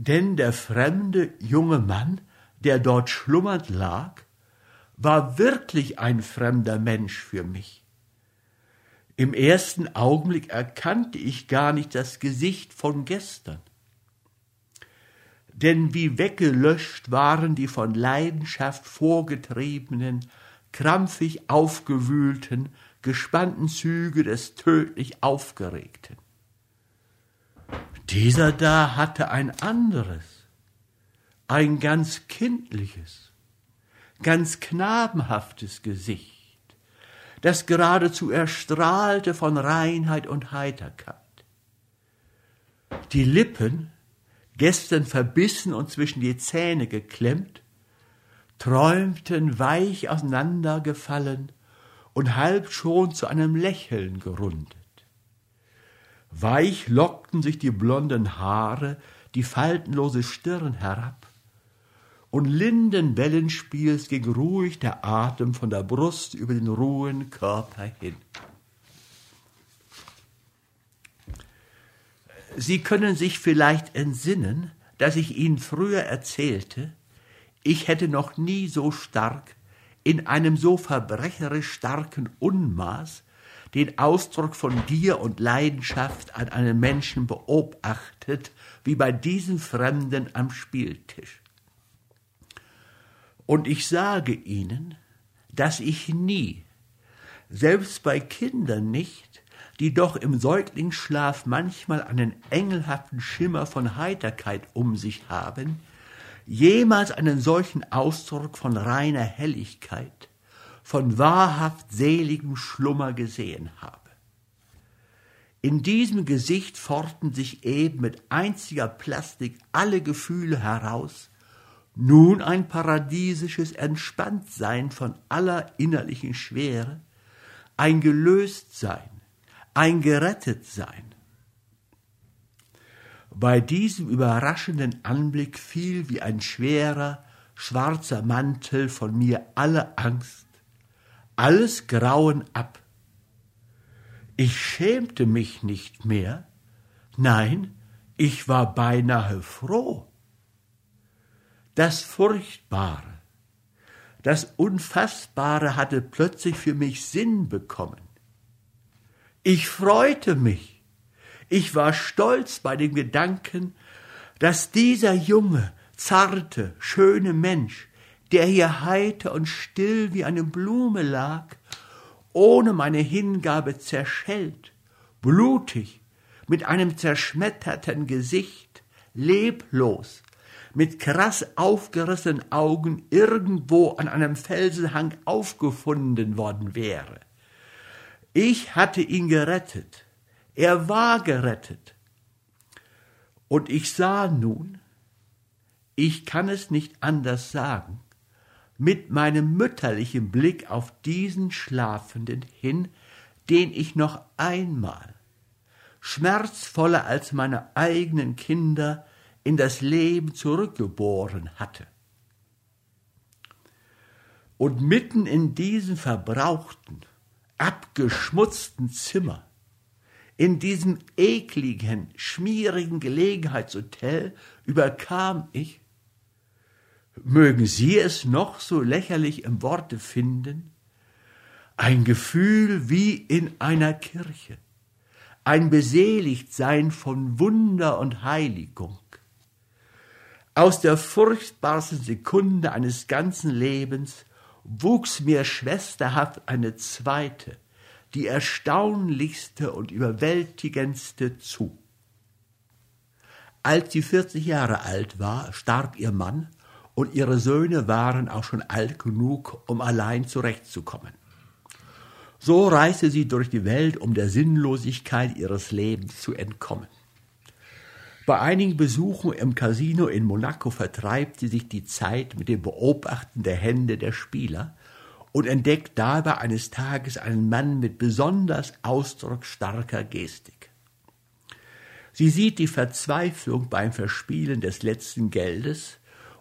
denn der fremde junge Mann, der dort schlummernd lag, war wirklich ein fremder Mensch für mich. Im ersten Augenblick erkannte ich gar nicht das Gesicht von gestern. Denn wie weggelöscht waren die von Leidenschaft vorgetriebenen, krampfig aufgewühlten, gespannten Züge des tödlich Aufgeregten. Dieser da hatte ein anderes, ein ganz kindliches, ganz knabenhaftes Gesicht das geradezu erstrahlte von Reinheit und Heiterkeit. Die Lippen, gestern verbissen und zwischen die Zähne geklemmt, träumten weich auseinandergefallen und halb schon zu einem Lächeln gerundet. Weich lockten sich die blonden Haare die faltenlose Stirn herab, und linden Wellenspiels ging ruhig der Atem von der Brust über den ruhen Körper hin. Sie können sich vielleicht entsinnen, dass ich Ihnen früher erzählte, ich hätte noch nie so stark, in einem so verbrecherisch starken Unmaß, den Ausdruck von Gier und Leidenschaft an einem Menschen beobachtet, wie bei diesem Fremden am Spieltisch. Und ich sage Ihnen, dass ich nie, selbst bei Kindern nicht, die doch im Säuglingsschlaf manchmal einen engelhaften Schimmer von Heiterkeit um sich haben, jemals einen solchen Ausdruck von reiner Helligkeit, von wahrhaft seligem Schlummer gesehen habe. In diesem Gesicht forten sich eben mit einziger Plastik alle Gefühle heraus, nun ein paradiesisches Entspanntsein von aller innerlichen Schwere, ein Gelöstsein, ein Gerettetsein. Bei diesem überraschenden Anblick fiel wie ein schwerer, schwarzer Mantel von mir alle Angst, alles Grauen ab. Ich schämte mich nicht mehr, nein, ich war beinahe froh das Furchtbare, das Unfassbare hatte plötzlich für mich Sinn bekommen. Ich freute mich. Ich war stolz bei dem Gedanken, dass dieser junge, zarte, schöne Mensch, der hier heiter und still wie eine Blume lag, ohne meine Hingabe zerschellt, blutig, mit einem zerschmetterten Gesicht, leblos, mit krass aufgerissenen Augen irgendwo an einem Felsenhang aufgefunden worden wäre. Ich hatte ihn gerettet, er war gerettet. Und ich sah nun, ich kann es nicht anders sagen, mit meinem mütterlichen Blick auf diesen Schlafenden hin, den ich noch einmal, schmerzvoller als meine eigenen Kinder, in das Leben zurückgeboren hatte. Und mitten in diesem verbrauchten, abgeschmutzten Zimmer, in diesem ekligen, schmierigen Gelegenheitshotel überkam ich, mögen Sie es noch so lächerlich im Worte finden, ein Gefühl wie in einer Kirche, ein Beseligtsein von Wunder und Heiligung. Aus der furchtbarsten Sekunde eines ganzen Lebens wuchs mir schwesterhaft eine zweite, die erstaunlichste und überwältigendste zu. Als sie vierzig Jahre alt war, starb ihr Mann und ihre Söhne waren auch schon alt genug, um allein zurechtzukommen. So reiste sie durch die Welt, um der Sinnlosigkeit ihres Lebens zu entkommen. Bei einigen Besuchen im Casino in Monaco vertreibt sie sich die Zeit mit dem Beobachten der Hände der Spieler und entdeckt dabei eines Tages einen Mann mit besonders ausdrucksstarker Gestik. Sie sieht die Verzweiflung beim Verspielen des letzten Geldes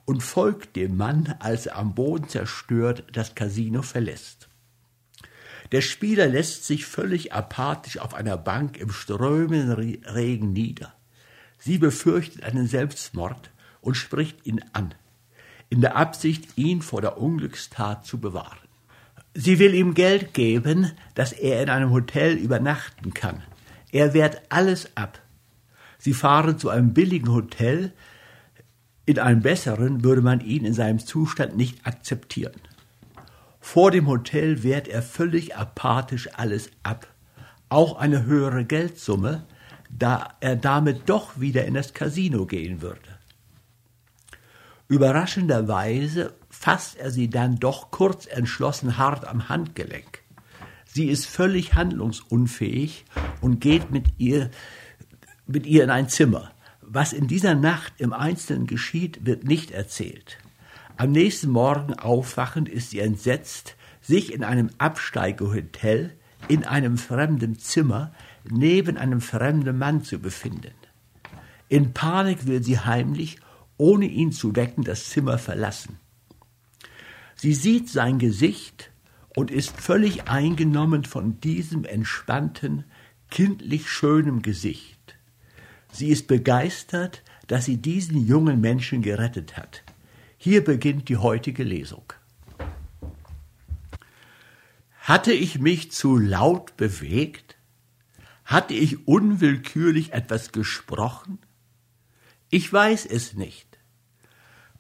und folgt dem Mann, als er am Boden zerstört das Casino verlässt. Der Spieler lässt sich völlig apathisch auf einer Bank im strömenden Regen nieder. Sie befürchtet einen Selbstmord und spricht ihn an, in der Absicht, ihn vor der Unglückstat zu bewahren. Sie will ihm Geld geben, dass er in einem Hotel übernachten kann. Er wehrt alles ab. Sie fahren zu einem billigen Hotel. In einem besseren würde man ihn in seinem Zustand nicht akzeptieren. Vor dem Hotel wehrt er völlig apathisch alles ab. Auch eine höhere Geldsumme, da er damit doch wieder in das Casino gehen würde. Überraschenderweise fasst er sie dann doch kurz entschlossen hart am Handgelenk. Sie ist völlig handlungsunfähig und geht mit ihr, mit ihr in ein Zimmer. Was in dieser Nacht im Einzelnen geschieht, wird nicht erzählt. Am nächsten Morgen aufwachend ist sie entsetzt, sich in einem Absteigehotel in einem fremden Zimmer neben einem fremden Mann zu befinden. In Panik will sie heimlich, ohne ihn zu wecken, das Zimmer verlassen. Sie sieht sein Gesicht und ist völlig eingenommen von diesem entspannten, kindlich schönem Gesicht. Sie ist begeistert, dass sie diesen jungen Menschen gerettet hat. Hier beginnt die heutige Lesung. Hatte ich mich zu laut bewegt? Hatte ich unwillkürlich etwas gesprochen? Ich weiß es nicht.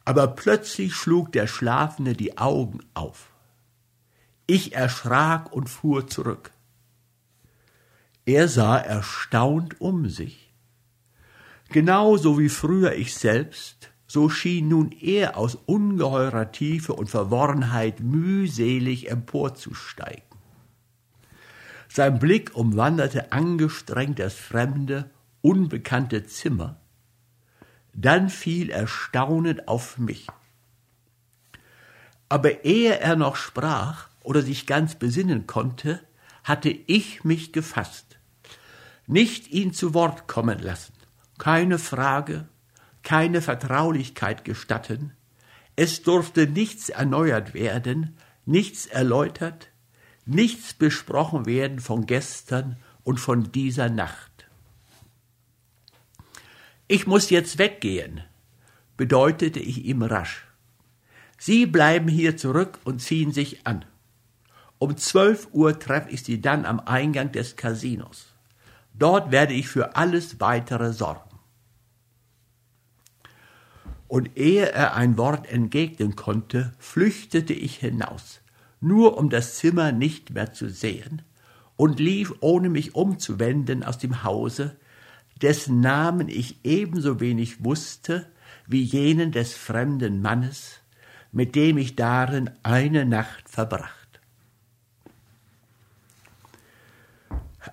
Aber plötzlich schlug der Schlafende die Augen auf. Ich erschrak und fuhr zurück. Er sah erstaunt um sich. Genauso wie früher ich selbst, so schien nun er aus ungeheurer Tiefe und Verworrenheit mühselig emporzusteigen. Sein Blick umwanderte angestrengt das fremde, unbekannte Zimmer. Dann fiel er staunend auf mich. Aber ehe er noch sprach oder sich ganz besinnen konnte, hatte ich mich gefasst. Nicht ihn zu Wort kommen lassen, keine Frage, keine Vertraulichkeit gestatten, es durfte nichts erneuert werden, nichts erläutert, nichts besprochen werden von gestern und von dieser Nacht. Ich muss jetzt weggehen, bedeutete ich ihm rasch. Sie bleiben hier zurück und ziehen sich an. Um zwölf Uhr treffe ich Sie dann am Eingang des Casinos. Dort werde ich für alles weitere sorgen. Und ehe er ein Wort entgegnen konnte, flüchtete ich hinaus, nur um das Zimmer nicht mehr zu sehen, und lief, ohne mich umzuwenden, aus dem Hause, dessen Namen ich ebenso wenig wusste wie jenen des fremden Mannes, mit dem ich darin eine Nacht verbracht.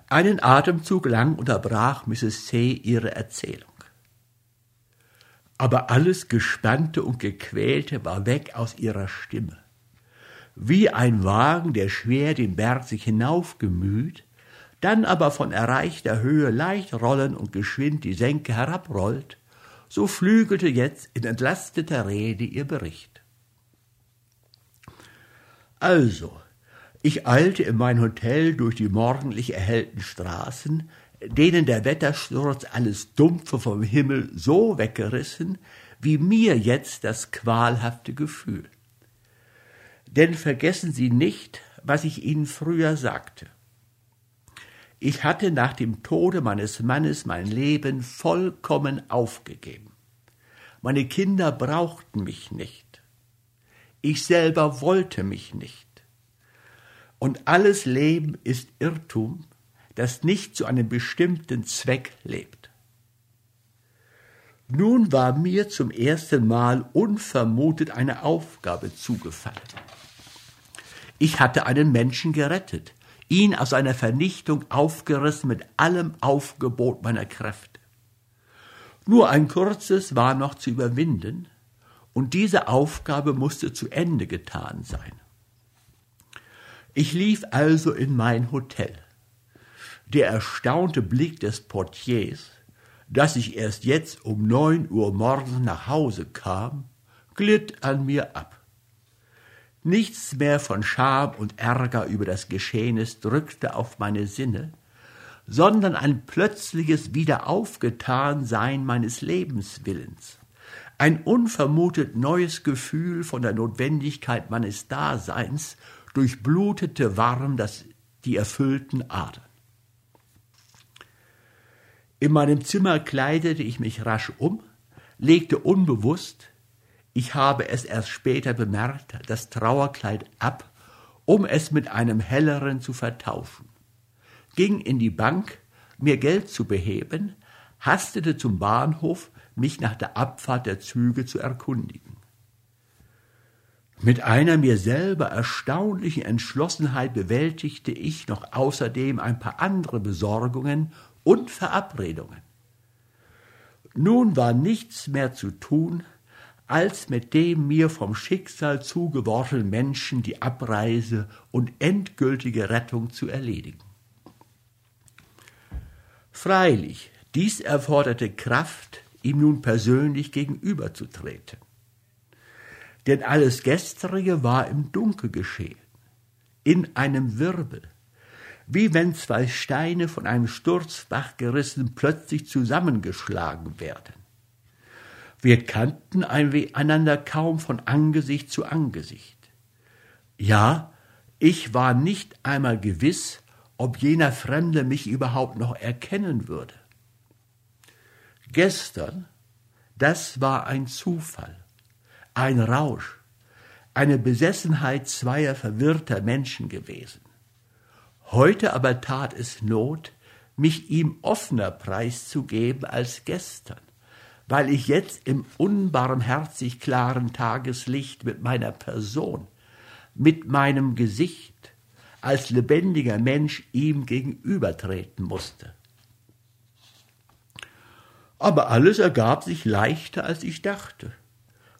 Einen Atemzug lang unterbrach Mrs. C. ihre Erzählung. Aber alles Gespannte und Gequälte war weg aus ihrer Stimme. Wie ein Wagen, der schwer den Berg sich hinaufgemüht, dann aber von erreichter Höhe leicht rollen und geschwind die Senke herabrollt, so flügelte jetzt in entlasteter Rede ihr Bericht. Also, ich eilte in mein Hotel durch die morgendlich erhellten Straßen, denen der Wettersturz alles Dumpfe vom Himmel so weggerissen, wie mir jetzt das qualhafte Gefühl. Denn vergessen Sie nicht, was ich Ihnen früher sagte. Ich hatte nach dem Tode meines Mannes mein Leben vollkommen aufgegeben. Meine Kinder brauchten mich nicht. Ich selber wollte mich nicht. Und alles Leben ist Irrtum, das nicht zu einem bestimmten Zweck lebt. Nun war mir zum ersten Mal unvermutet eine Aufgabe zugefallen. Ich hatte einen Menschen gerettet, ihn aus seiner Vernichtung aufgerissen mit allem Aufgebot meiner Kräfte. Nur ein kurzes war noch zu überwinden, und diese Aufgabe musste zu Ende getan sein. Ich lief also in mein Hotel. Der erstaunte Blick des Portiers, dass ich erst jetzt um neun Uhr morgens nach Hause kam, glitt an mir ab. Nichts mehr von Scham und Ärger über das Geschehnis drückte auf meine Sinne, sondern ein plötzliches Wiederaufgetansein meines Lebenswillens, ein unvermutet neues Gefühl von der Notwendigkeit meines Daseins durchblutete warm das, die erfüllten Adern. In meinem Zimmer kleidete ich mich rasch um, legte unbewusst, ich habe es erst später bemerkt, das Trauerkleid ab, um es mit einem helleren zu vertauschen, ging in die Bank, mir Geld zu beheben, hastete zum Bahnhof, mich nach der Abfahrt der Züge zu erkundigen. Mit einer mir selber erstaunlichen Entschlossenheit bewältigte ich noch außerdem ein paar andere Besorgungen und Verabredungen. Nun war nichts mehr zu tun, als mit dem mir vom Schicksal zugeworfenen Menschen die Abreise und endgültige Rettung zu erledigen. Freilich, dies erforderte Kraft, ihm nun persönlich gegenüberzutreten. Denn alles Gestrige war im Dunkel geschehen, in einem Wirbel, wie wenn zwei Steine von einem Sturzbach gerissen plötzlich zusammengeschlagen werden. Wir kannten einander kaum von Angesicht zu Angesicht. Ja, ich war nicht einmal gewiss, ob jener Fremde mich überhaupt noch erkennen würde. Gestern, das war ein Zufall, ein Rausch, eine Besessenheit zweier verwirrter Menschen gewesen. Heute aber tat es Not, mich ihm offener preiszugeben als gestern weil ich jetzt im unbarmherzig klaren Tageslicht mit meiner Person, mit meinem Gesicht als lebendiger Mensch ihm gegenübertreten musste. Aber alles ergab sich leichter, als ich dachte.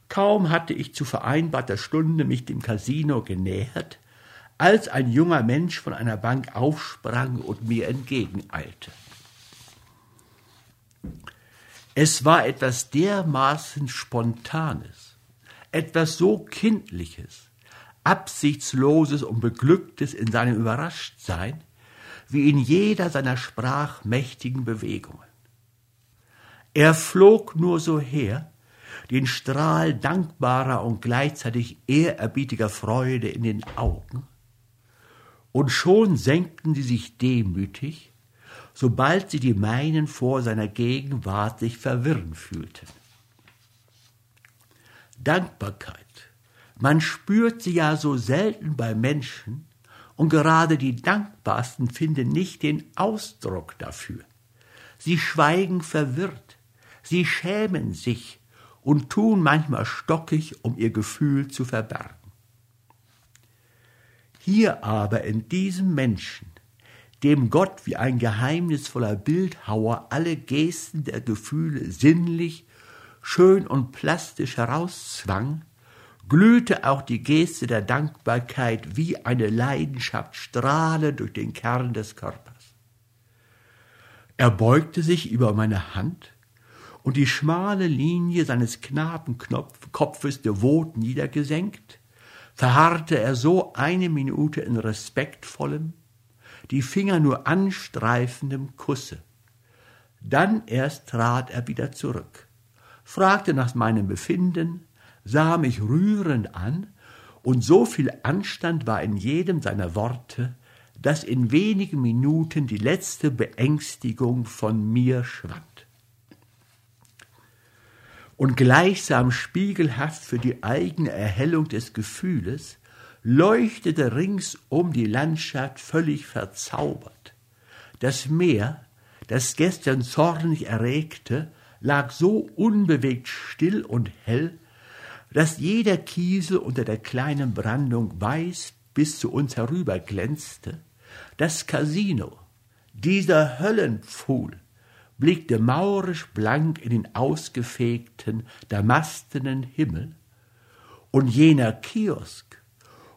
Kaum hatte ich zu vereinbarter Stunde mich dem Casino genähert, als ein junger Mensch von einer Bank aufsprang und mir entgegeneilte. Es war etwas dermaßen Spontanes, etwas so Kindliches, Absichtsloses und Beglücktes in seinem Überraschtsein, wie in jeder seiner sprachmächtigen Bewegungen. Er flog nur so her, den Strahl dankbarer und gleichzeitig ehrerbietiger Freude in den Augen, und schon senkten sie sich demütig, sobald sie die meinen vor seiner Gegenwart sich verwirren fühlten. Dankbarkeit. Man spürt sie ja so selten bei Menschen, und gerade die Dankbarsten finden nicht den Ausdruck dafür. Sie schweigen verwirrt, sie schämen sich und tun manchmal stockig, um ihr Gefühl zu verbergen. Hier aber in diesem Menschen, dem Gott wie ein geheimnisvoller Bildhauer alle Gesten der Gefühle sinnlich, schön und plastisch herauszwang, glühte auch die Geste der Dankbarkeit wie eine Leidenschaftsstrahle durch den Kern des Körpers. Er beugte sich über meine Hand, und die schmale Linie seines Knabenkopfes devot niedergesenkt, verharrte er so eine Minute in respektvollem, die Finger nur anstreifendem Kusse. Dann erst trat er wieder zurück, fragte nach meinem Befinden, sah mich rührend an, und so viel Anstand war in jedem seiner Worte, dass in wenigen Minuten die letzte Beängstigung von mir schwand. Und gleichsam spiegelhaft für die eigene Erhellung des Gefühles leuchtete ringsum die Landschaft völlig verzaubert. Das Meer, das gestern zornig erregte, lag so unbewegt still und hell, dass jeder Kiesel unter der kleinen Brandung weiß bis zu uns herüber glänzte, das Casino, dieser Höllenpfuhl, blickte maurisch blank in den ausgefegten, damastenen Himmel, und jener Kiosk,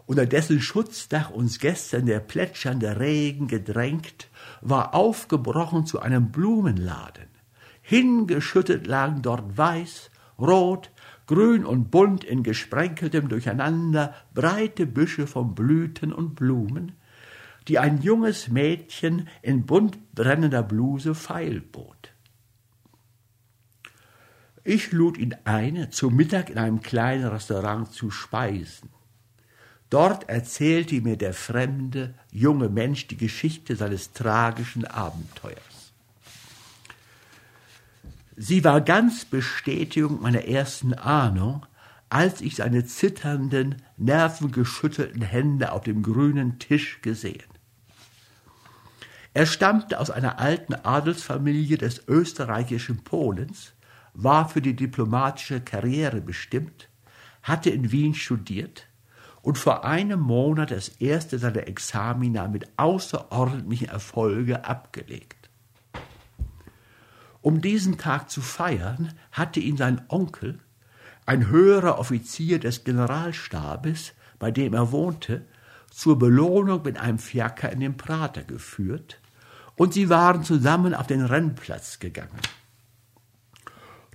unter dessen Schutzdach uns gestern der plätschernde Regen gedrängt, war aufgebrochen zu einem Blumenladen. Hingeschüttet lagen dort weiß, rot, grün und bunt in gesprenkeltem Durcheinander breite Büsche von Blüten und Blumen, die ein junges Mädchen in bunt brennender Bluse feilbot. Ich lud ihn ein, zu Mittag in einem kleinen Restaurant zu speisen. Dort erzählte mir der fremde, junge Mensch die Geschichte seines tragischen Abenteuers. Sie war ganz Bestätigung meiner ersten Ahnung, als ich seine zitternden, nervengeschüttelten Hände auf dem grünen Tisch gesehen. Er stammte aus einer alten Adelsfamilie des österreichischen Polens, war für die diplomatische Karriere bestimmt, hatte in Wien studiert und vor einem Monat das erste seiner Examina mit außerordentlichen Erfolge abgelegt. Um diesen Tag zu feiern, hatte ihn sein Onkel, ein höherer Offizier des Generalstabes, bei dem er wohnte, zur Belohnung mit einem Fiaker in den Prater geführt, und sie waren zusammen auf den Rennplatz gegangen.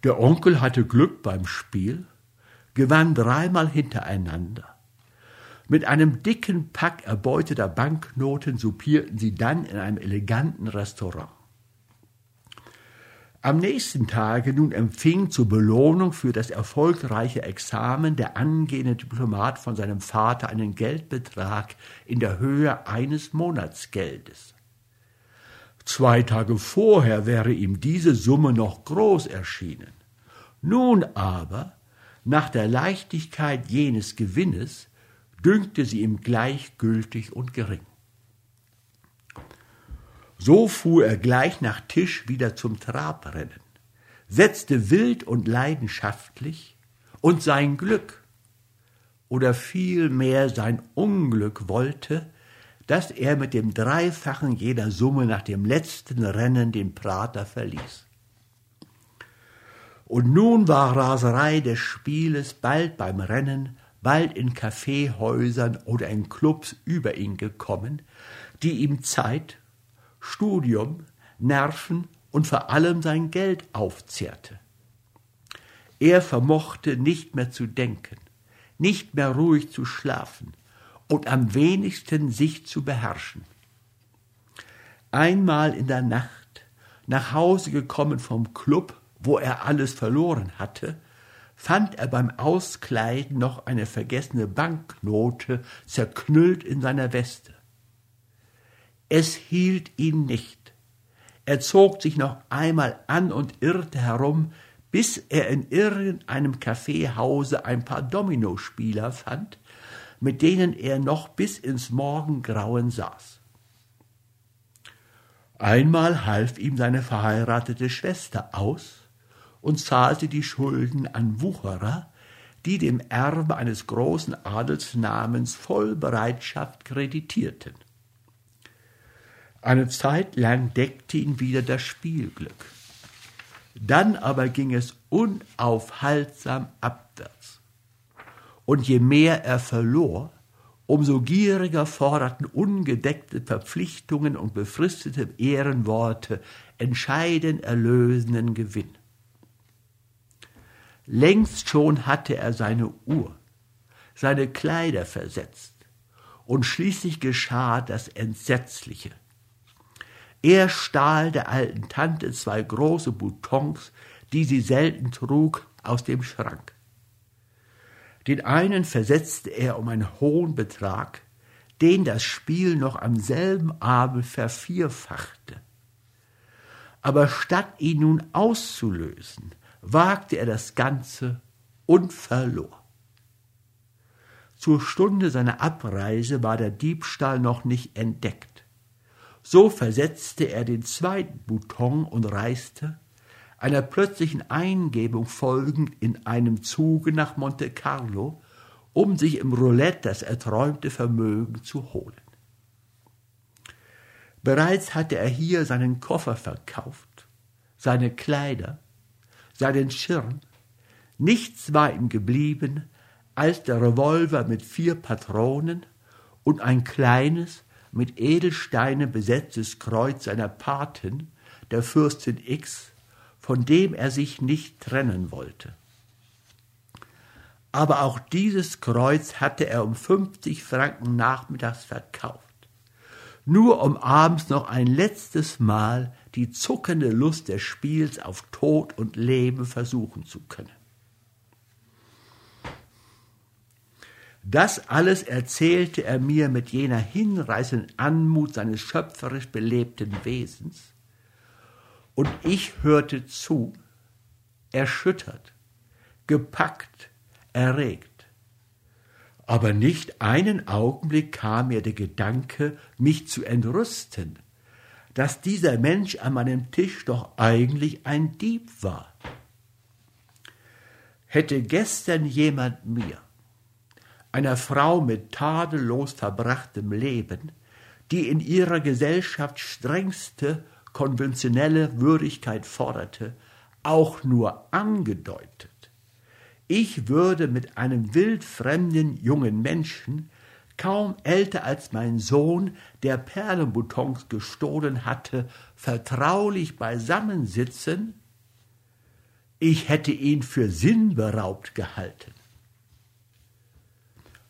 Der Onkel hatte Glück beim Spiel, gewann dreimal hintereinander. Mit einem dicken Pack erbeuteter Banknoten soupierten sie dann in einem eleganten Restaurant. Am nächsten Tage nun empfing zur Belohnung für das erfolgreiche Examen der angehende Diplomat von seinem Vater einen Geldbetrag in der Höhe eines Monatsgeldes. Zwei Tage vorher wäre ihm diese Summe noch groß erschienen. Nun aber, nach der Leichtigkeit jenes Gewinnes, dünkte sie ihm gleichgültig und gering. So fuhr er gleich nach Tisch wieder zum Trabrennen, setzte wild und leidenschaftlich, und sein Glück oder vielmehr sein Unglück wollte, dass er mit dem Dreifachen jeder Summe nach dem letzten Rennen den Prater verließ. Und nun war Raserei des Spieles bald beim Rennen, bald in Kaffeehäusern oder in Clubs über ihn gekommen, die ihm Zeit Studium, Nerven und vor allem sein Geld aufzehrte. Er vermochte nicht mehr zu denken, nicht mehr ruhig zu schlafen und am wenigsten sich zu beherrschen. Einmal in der Nacht, nach Hause gekommen vom Club, wo er alles verloren hatte, fand er beim Auskleiden noch eine vergessene Banknote zerknüllt in seiner Weste. Es hielt ihn nicht. Er zog sich noch einmal an und irrte herum, bis er in irgendeinem Kaffeehause ein paar Dominospieler fand, mit denen er noch bis ins Morgengrauen saß. Einmal half ihm seine verheiratete Schwester aus und zahlte die Schulden an Wucherer, die dem Erbe eines großen Adelsnamens voll Bereitschaft kreditierten. Eine Zeit lang deckte ihn wieder das Spielglück. Dann aber ging es unaufhaltsam abwärts. Und je mehr er verlor, umso gieriger forderten ungedeckte Verpflichtungen und befristete Ehrenworte entscheidend erlösenden Gewinn. Längst schon hatte er seine Uhr, seine Kleider versetzt, und schließlich geschah das Entsetzliche. Er stahl der alten Tante zwei große Boutons, die sie selten trug, aus dem Schrank. Den einen versetzte er um einen hohen Betrag, den das Spiel noch am selben Abend vervierfachte. Aber statt ihn nun auszulösen, wagte er das Ganze und verlor. Zur Stunde seiner Abreise war der Diebstahl noch nicht entdeckt. So versetzte er den zweiten Bouton und reiste, einer plötzlichen Eingebung folgend, in einem Zuge nach Monte Carlo, um sich im Roulette das erträumte Vermögen zu holen. Bereits hatte er hier seinen Koffer verkauft, seine Kleider, seinen Schirm. Nichts war ihm geblieben als der Revolver mit vier Patronen und ein kleines, mit Edelsteinen besetztes Kreuz seiner Patin, der Fürstin X, von dem er sich nicht trennen wollte. Aber auch dieses Kreuz hatte er um fünfzig Franken nachmittags verkauft, nur um abends noch ein letztes Mal die zuckende Lust des Spiels auf Tod und Leben versuchen zu können. Das alles erzählte er mir mit jener hinreißenden Anmut seines schöpferisch belebten Wesens, und ich hörte zu, erschüttert, gepackt, erregt. Aber nicht einen Augenblick kam mir der Gedanke, mich zu entrüsten, dass dieser Mensch an meinem Tisch doch eigentlich ein Dieb war. Hätte gestern jemand mir, einer Frau mit tadellos verbrachtem Leben, die in ihrer Gesellschaft strengste konventionelle Würdigkeit forderte, auch nur angedeutet, ich würde mit einem wildfremden jungen Menschen kaum älter als mein Sohn, der Perlenboutons gestohlen hatte, vertraulich beisammensitzen, ich hätte ihn für sinnberaubt gehalten.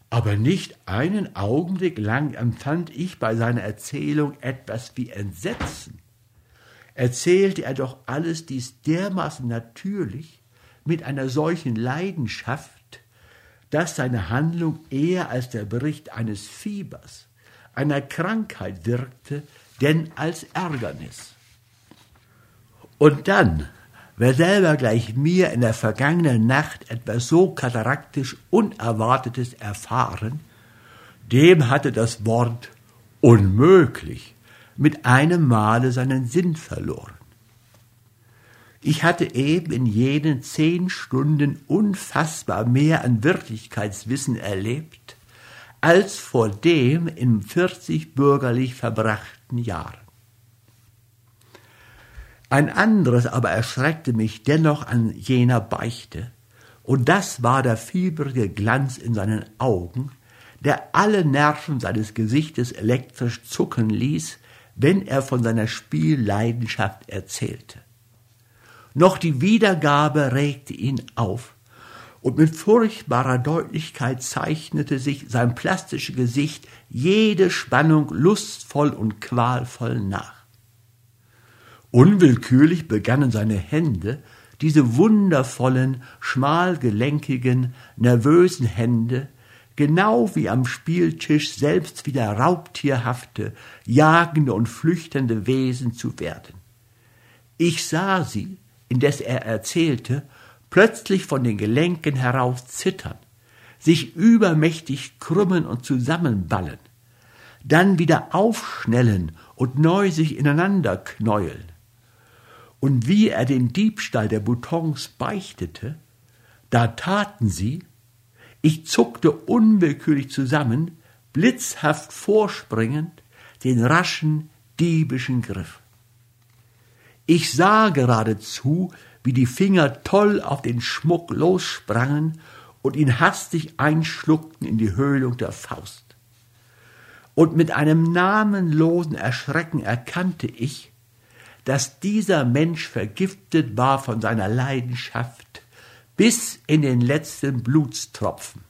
Aber nicht einen Augenblick lang empfand ich bei seiner Erzählung etwas wie Entsetzen. Erzählte er doch alles dies dermaßen natürlich, mit einer solchen Leidenschaft, dass seine Handlung eher als der Bericht eines Fiebers, einer Krankheit wirkte, denn als Ärgernis. Und dann, wer selber gleich mir in der vergangenen Nacht etwas so kataraktisch Unerwartetes erfahren, dem hatte das Wort unmöglich mit einem Male seinen Sinn verloren. Ich hatte eben in jenen zehn Stunden unfassbar mehr an Wirklichkeitswissen erlebt, als vor dem in vierzig bürgerlich verbrachten Jahren. Ein anderes aber erschreckte mich dennoch an jener Beichte, und das war der fieberige Glanz in seinen Augen, der alle Nerven seines Gesichtes elektrisch zucken ließ, wenn er von seiner Spielleidenschaft erzählte noch die Wiedergabe regte ihn auf, und mit furchtbarer Deutlichkeit zeichnete sich sein plastisches Gesicht jede Spannung lustvoll und qualvoll nach. Unwillkürlich begannen seine Hände, diese wundervollen, schmalgelenkigen, nervösen Hände, genau wie am Spieltisch selbst wieder raubtierhafte, jagende und flüchtende Wesen zu werden. Ich sah sie, indes er erzählte, plötzlich von den Gelenken herauf zittern, sich übermächtig krümmen und zusammenballen, dann wieder aufschnellen und neu sich ineinander knäueln. Und wie er den Diebstahl der Boutons beichtete, da taten sie, ich zuckte unwillkürlich zusammen, blitzhaft vorspringend, den raschen, diebischen Griff. Ich sah geradezu, wie die Finger toll auf den Schmuck lossprangen und ihn hastig einschluckten in die Höhlung der Faust. Und mit einem namenlosen Erschrecken erkannte ich, dass dieser Mensch vergiftet war von seiner Leidenschaft bis in den letzten Blutstropfen.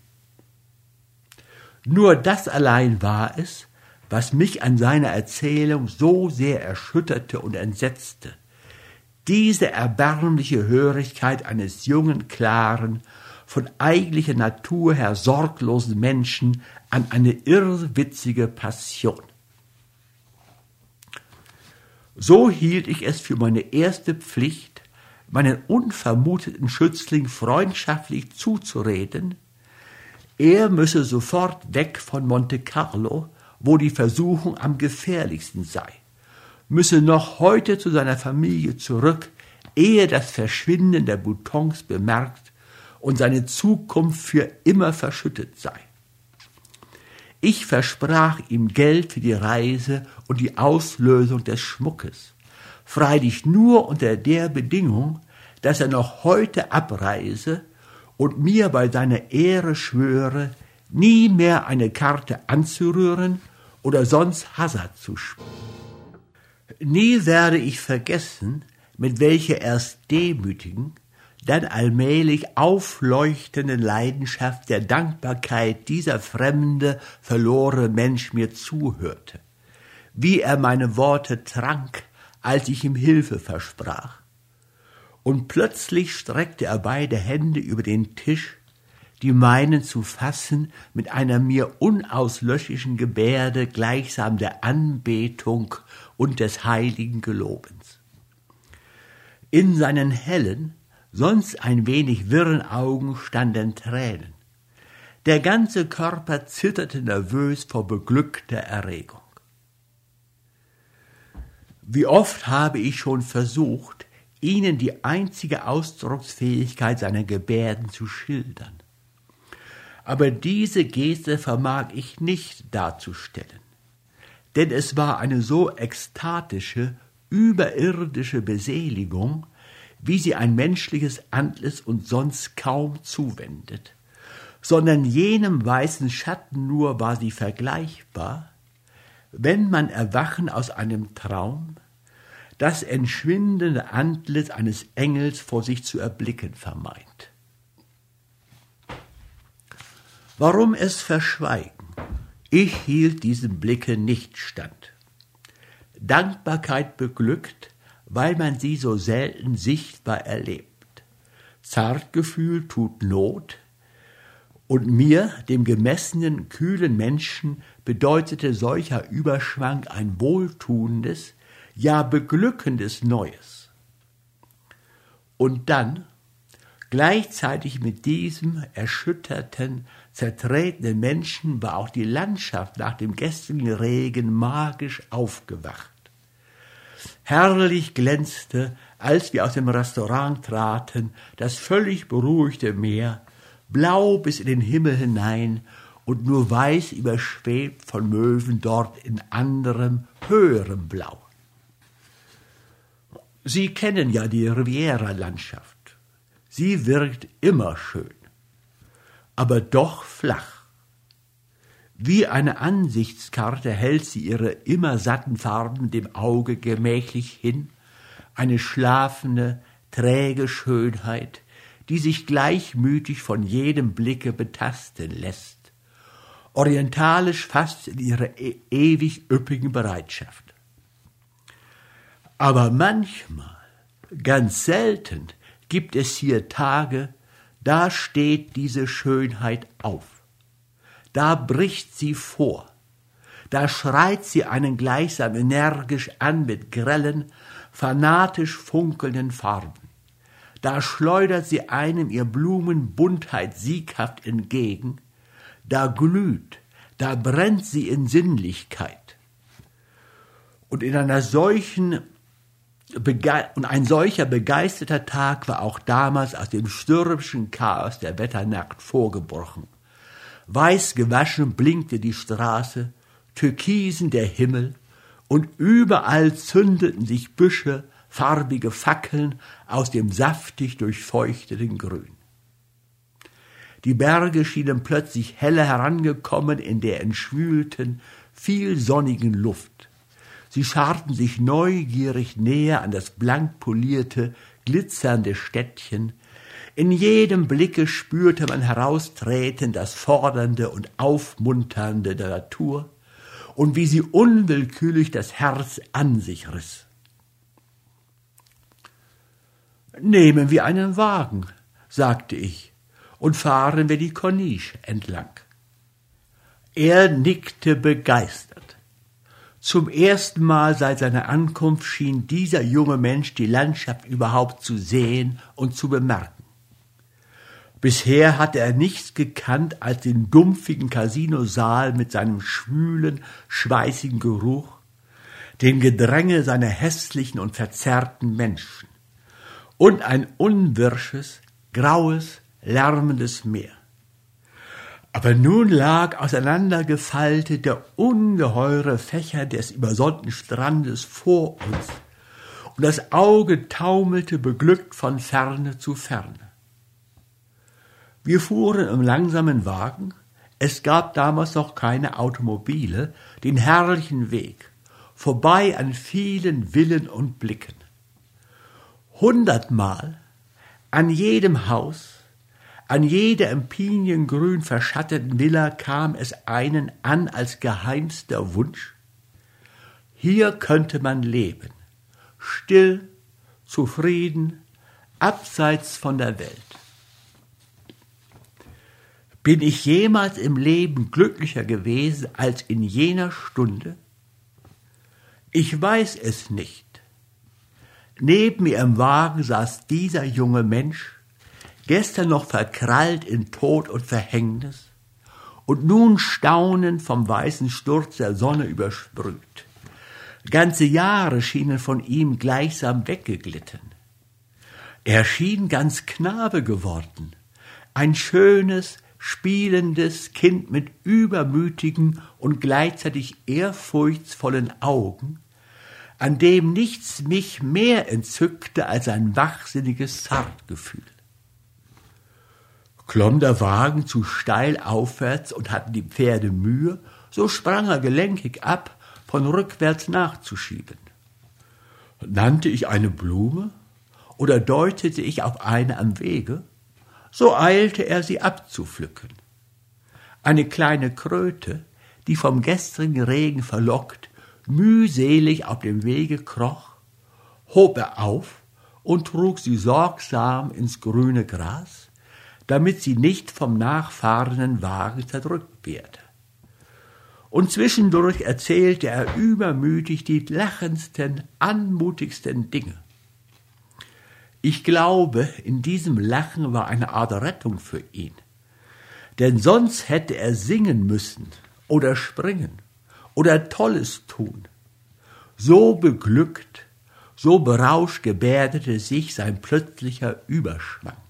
Nur das allein war es, was mich an seiner Erzählung so sehr erschütterte und entsetzte diese erbärmliche Hörigkeit eines jungen, klaren, von eigentlicher Natur her sorglosen Menschen an eine irrwitzige Passion. So hielt ich es für meine erste Pflicht, meinen unvermuteten Schützling freundschaftlich zuzureden, er müsse sofort weg von Monte Carlo, wo die Versuchung am gefährlichsten sei müsse noch heute zu seiner Familie zurück, ehe das Verschwinden der Boutons bemerkt und seine Zukunft für immer verschüttet sei. Ich versprach ihm Geld für die Reise und die Auslösung des Schmuckes, freilich nur unter der Bedingung, dass er noch heute abreise und mir bei seiner Ehre schwöre, nie mehr eine Karte anzurühren oder sonst Hazard zu spielen. Nie werde ich vergessen, mit welcher erst demütigen, dann allmählich aufleuchtenden Leidenschaft der Dankbarkeit dieser fremde, verlorene Mensch mir zuhörte, wie er meine Worte trank, als ich ihm Hilfe versprach. Und plötzlich streckte er beide Hände über den Tisch, die meinen zu fassen mit einer mir unauslöschlichen Gebärde gleichsam der Anbetung und des heiligen Gelobens. In seinen hellen, sonst ein wenig wirren Augen standen Tränen. Der ganze Körper zitterte nervös vor beglückter Erregung. Wie oft habe ich schon versucht, Ihnen die einzige Ausdrucksfähigkeit seiner Gebärden zu schildern. Aber diese Geste vermag ich nicht darzustellen denn es war eine so ekstatische, überirdische Beseligung, wie sie ein menschliches Antlitz und sonst kaum zuwendet, sondern jenem weißen Schatten nur war sie vergleichbar, wenn man Erwachen aus einem Traum, das entschwindende Antlitz eines Engels vor sich zu erblicken vermeint. Warum es verschweigen? Ich hielt diesem Blicke nicht stand. Dankbarkeit beglückt, weil man sie so selten sichtbar erlebt. Zartgefühl tut Not, und mir, dem gemessenen, kühlen Menschen, bedeutete solcher Überschwang ein wohltuendes, ja beglückendes Neues. Und dann, gleichzeitig mit diesem erschütterten, zertretenen Menschen war auch die Landschaft nach dem gestrigen Regen magisch aufgewacht. Herrlich glänzte, als wir aus dem Restaurant traten, das völlig beruhigte Meer, blau bis in den Himmel hinein und nur weiß überschwebt von Möwen dort in anderem, höherem Blau. Sie kennen ja die Riviera-Landschaft. Sie wirkt immer schön aber doch flach. Wie eine Ansichtskarte hält sie ihre immer satten Farben dem Auge gemächlich hin, eine schlafende, träge Schönheit, die sich gleichmütig von jedem Blicke betasten lässt, orientalisch fast in ihrer e ewig üppigen Bereitschaft. Aber manchmal, ganz selten, gibt es hier Tage, da steht diese Schönheit auf. Da bricht sie vor. Da schreit sie einen gleichsam energisch an mit grellen, fanatisch funkelnden Farben. Da schleudert sie einem ihr Blumenbuntheit sieghaft entgegen, da glüht, da brennt sie in Sinnlichkeit. Und in einer solchen und ein solcher begeisterter Tag war auch damals aus dem stürmischen Chaos der Wetternacht vorgebrochen. Weiß gewaschen blinkte die Straße, türkisen der Himmel, und überall zündeten sich Büsche, farbige Fackeln aus dem saftig durchfeuchteten Grün. Die Berge schienen plötzlich heller herangekommen in der entschwülten, viel sonnigen Luft. Sie scharten sich neugierig näher an das blank polierte, glitzernde Städtchen. In jedem Blicke spürte man heraustreten das Fordernde und Aufmunternde der Natur und wie sie unwillkürlich das Herz an sich riss. Nehmen wir einen Wagen, sagte ich, und fahren wir die Corniche entlang. Er nickte begeistert. Zum ersten Mal seit seiner Ankunft schien dieser junge Mensch die Landschaft überhaupt zu sehen und zu bemerken. Bisher hatte er nichts gekannt als den dumpfigen Casinosaal mit seinem schwülen, schweißigen Geruch, den Gedränge seiner hässlichen und verzerrten Menschen und ein unwirsches, graues, lärmendes Meer. Aber nun lag auseinandergefaltet der ungeheure Fächer des übersonnten Strandes vor uns, und das Auge taumelte beglückt von Ferne zu Ferne. Wir fuhren im langsamen Wagen, es gab damals noch keine Automobile, den herrlichen Weg, vorbei an vielen Villen und Blicken. Hundertmal, an jedem Haus, an jeder im piniengrün verschatteten Villa kam es einen an als geheimster Wunsch. Hier könnte man leben, still, zufrieden, abseits von der Welt. Bin ich jemals im Leben glücklicher gewesen als in jener Stunde? Ich weiß es nicht. Neben mir im Wagen saß dieser junge Mensch, gestern noch verkrallt in Tod und Verhängnis und nun staunend vom weißen Sturz der Sonne übersprüht. Ganze Jahre schienen von ihm gleichsam weggeglitten. Er schien ganz Knabe geworden, ein schönes, spielendes Kind mit übermütigen und gleichzeitig ehrfurchtsvollen Augen, an dem nichts mich mehr entzückte als ein wachsinniges Zartgefühl klomm der Wagen zu steil aufwärts und hatten die Pferde Mühe, so sprang er gelenkig ab, von rückwärts nachzuschieben. Nannte ich eine Blume oder deutete ich auf eine am Wege, so eilte er sie abzupflücken. Eine kleine Kröte, die vom gestrigen Regen verlockt, mühselig auf dem Wege kroch, hob er auf und trug sie sorgsam ins grüne Gras, damit sie nicht vom nachfahrenden Wagen zerdrückt werde. Und zwischendurch erzählte er übermütig die lachendsten, anmutigsten Dinge. Ich glaube, in diesem Lachen war eine Art Rettung für ihn. Denn sonst hätte er singen müssen oder springen oder Tolles tun. So beglückt, so berauscht gebärdete sich sein plötzlicher Überschwang.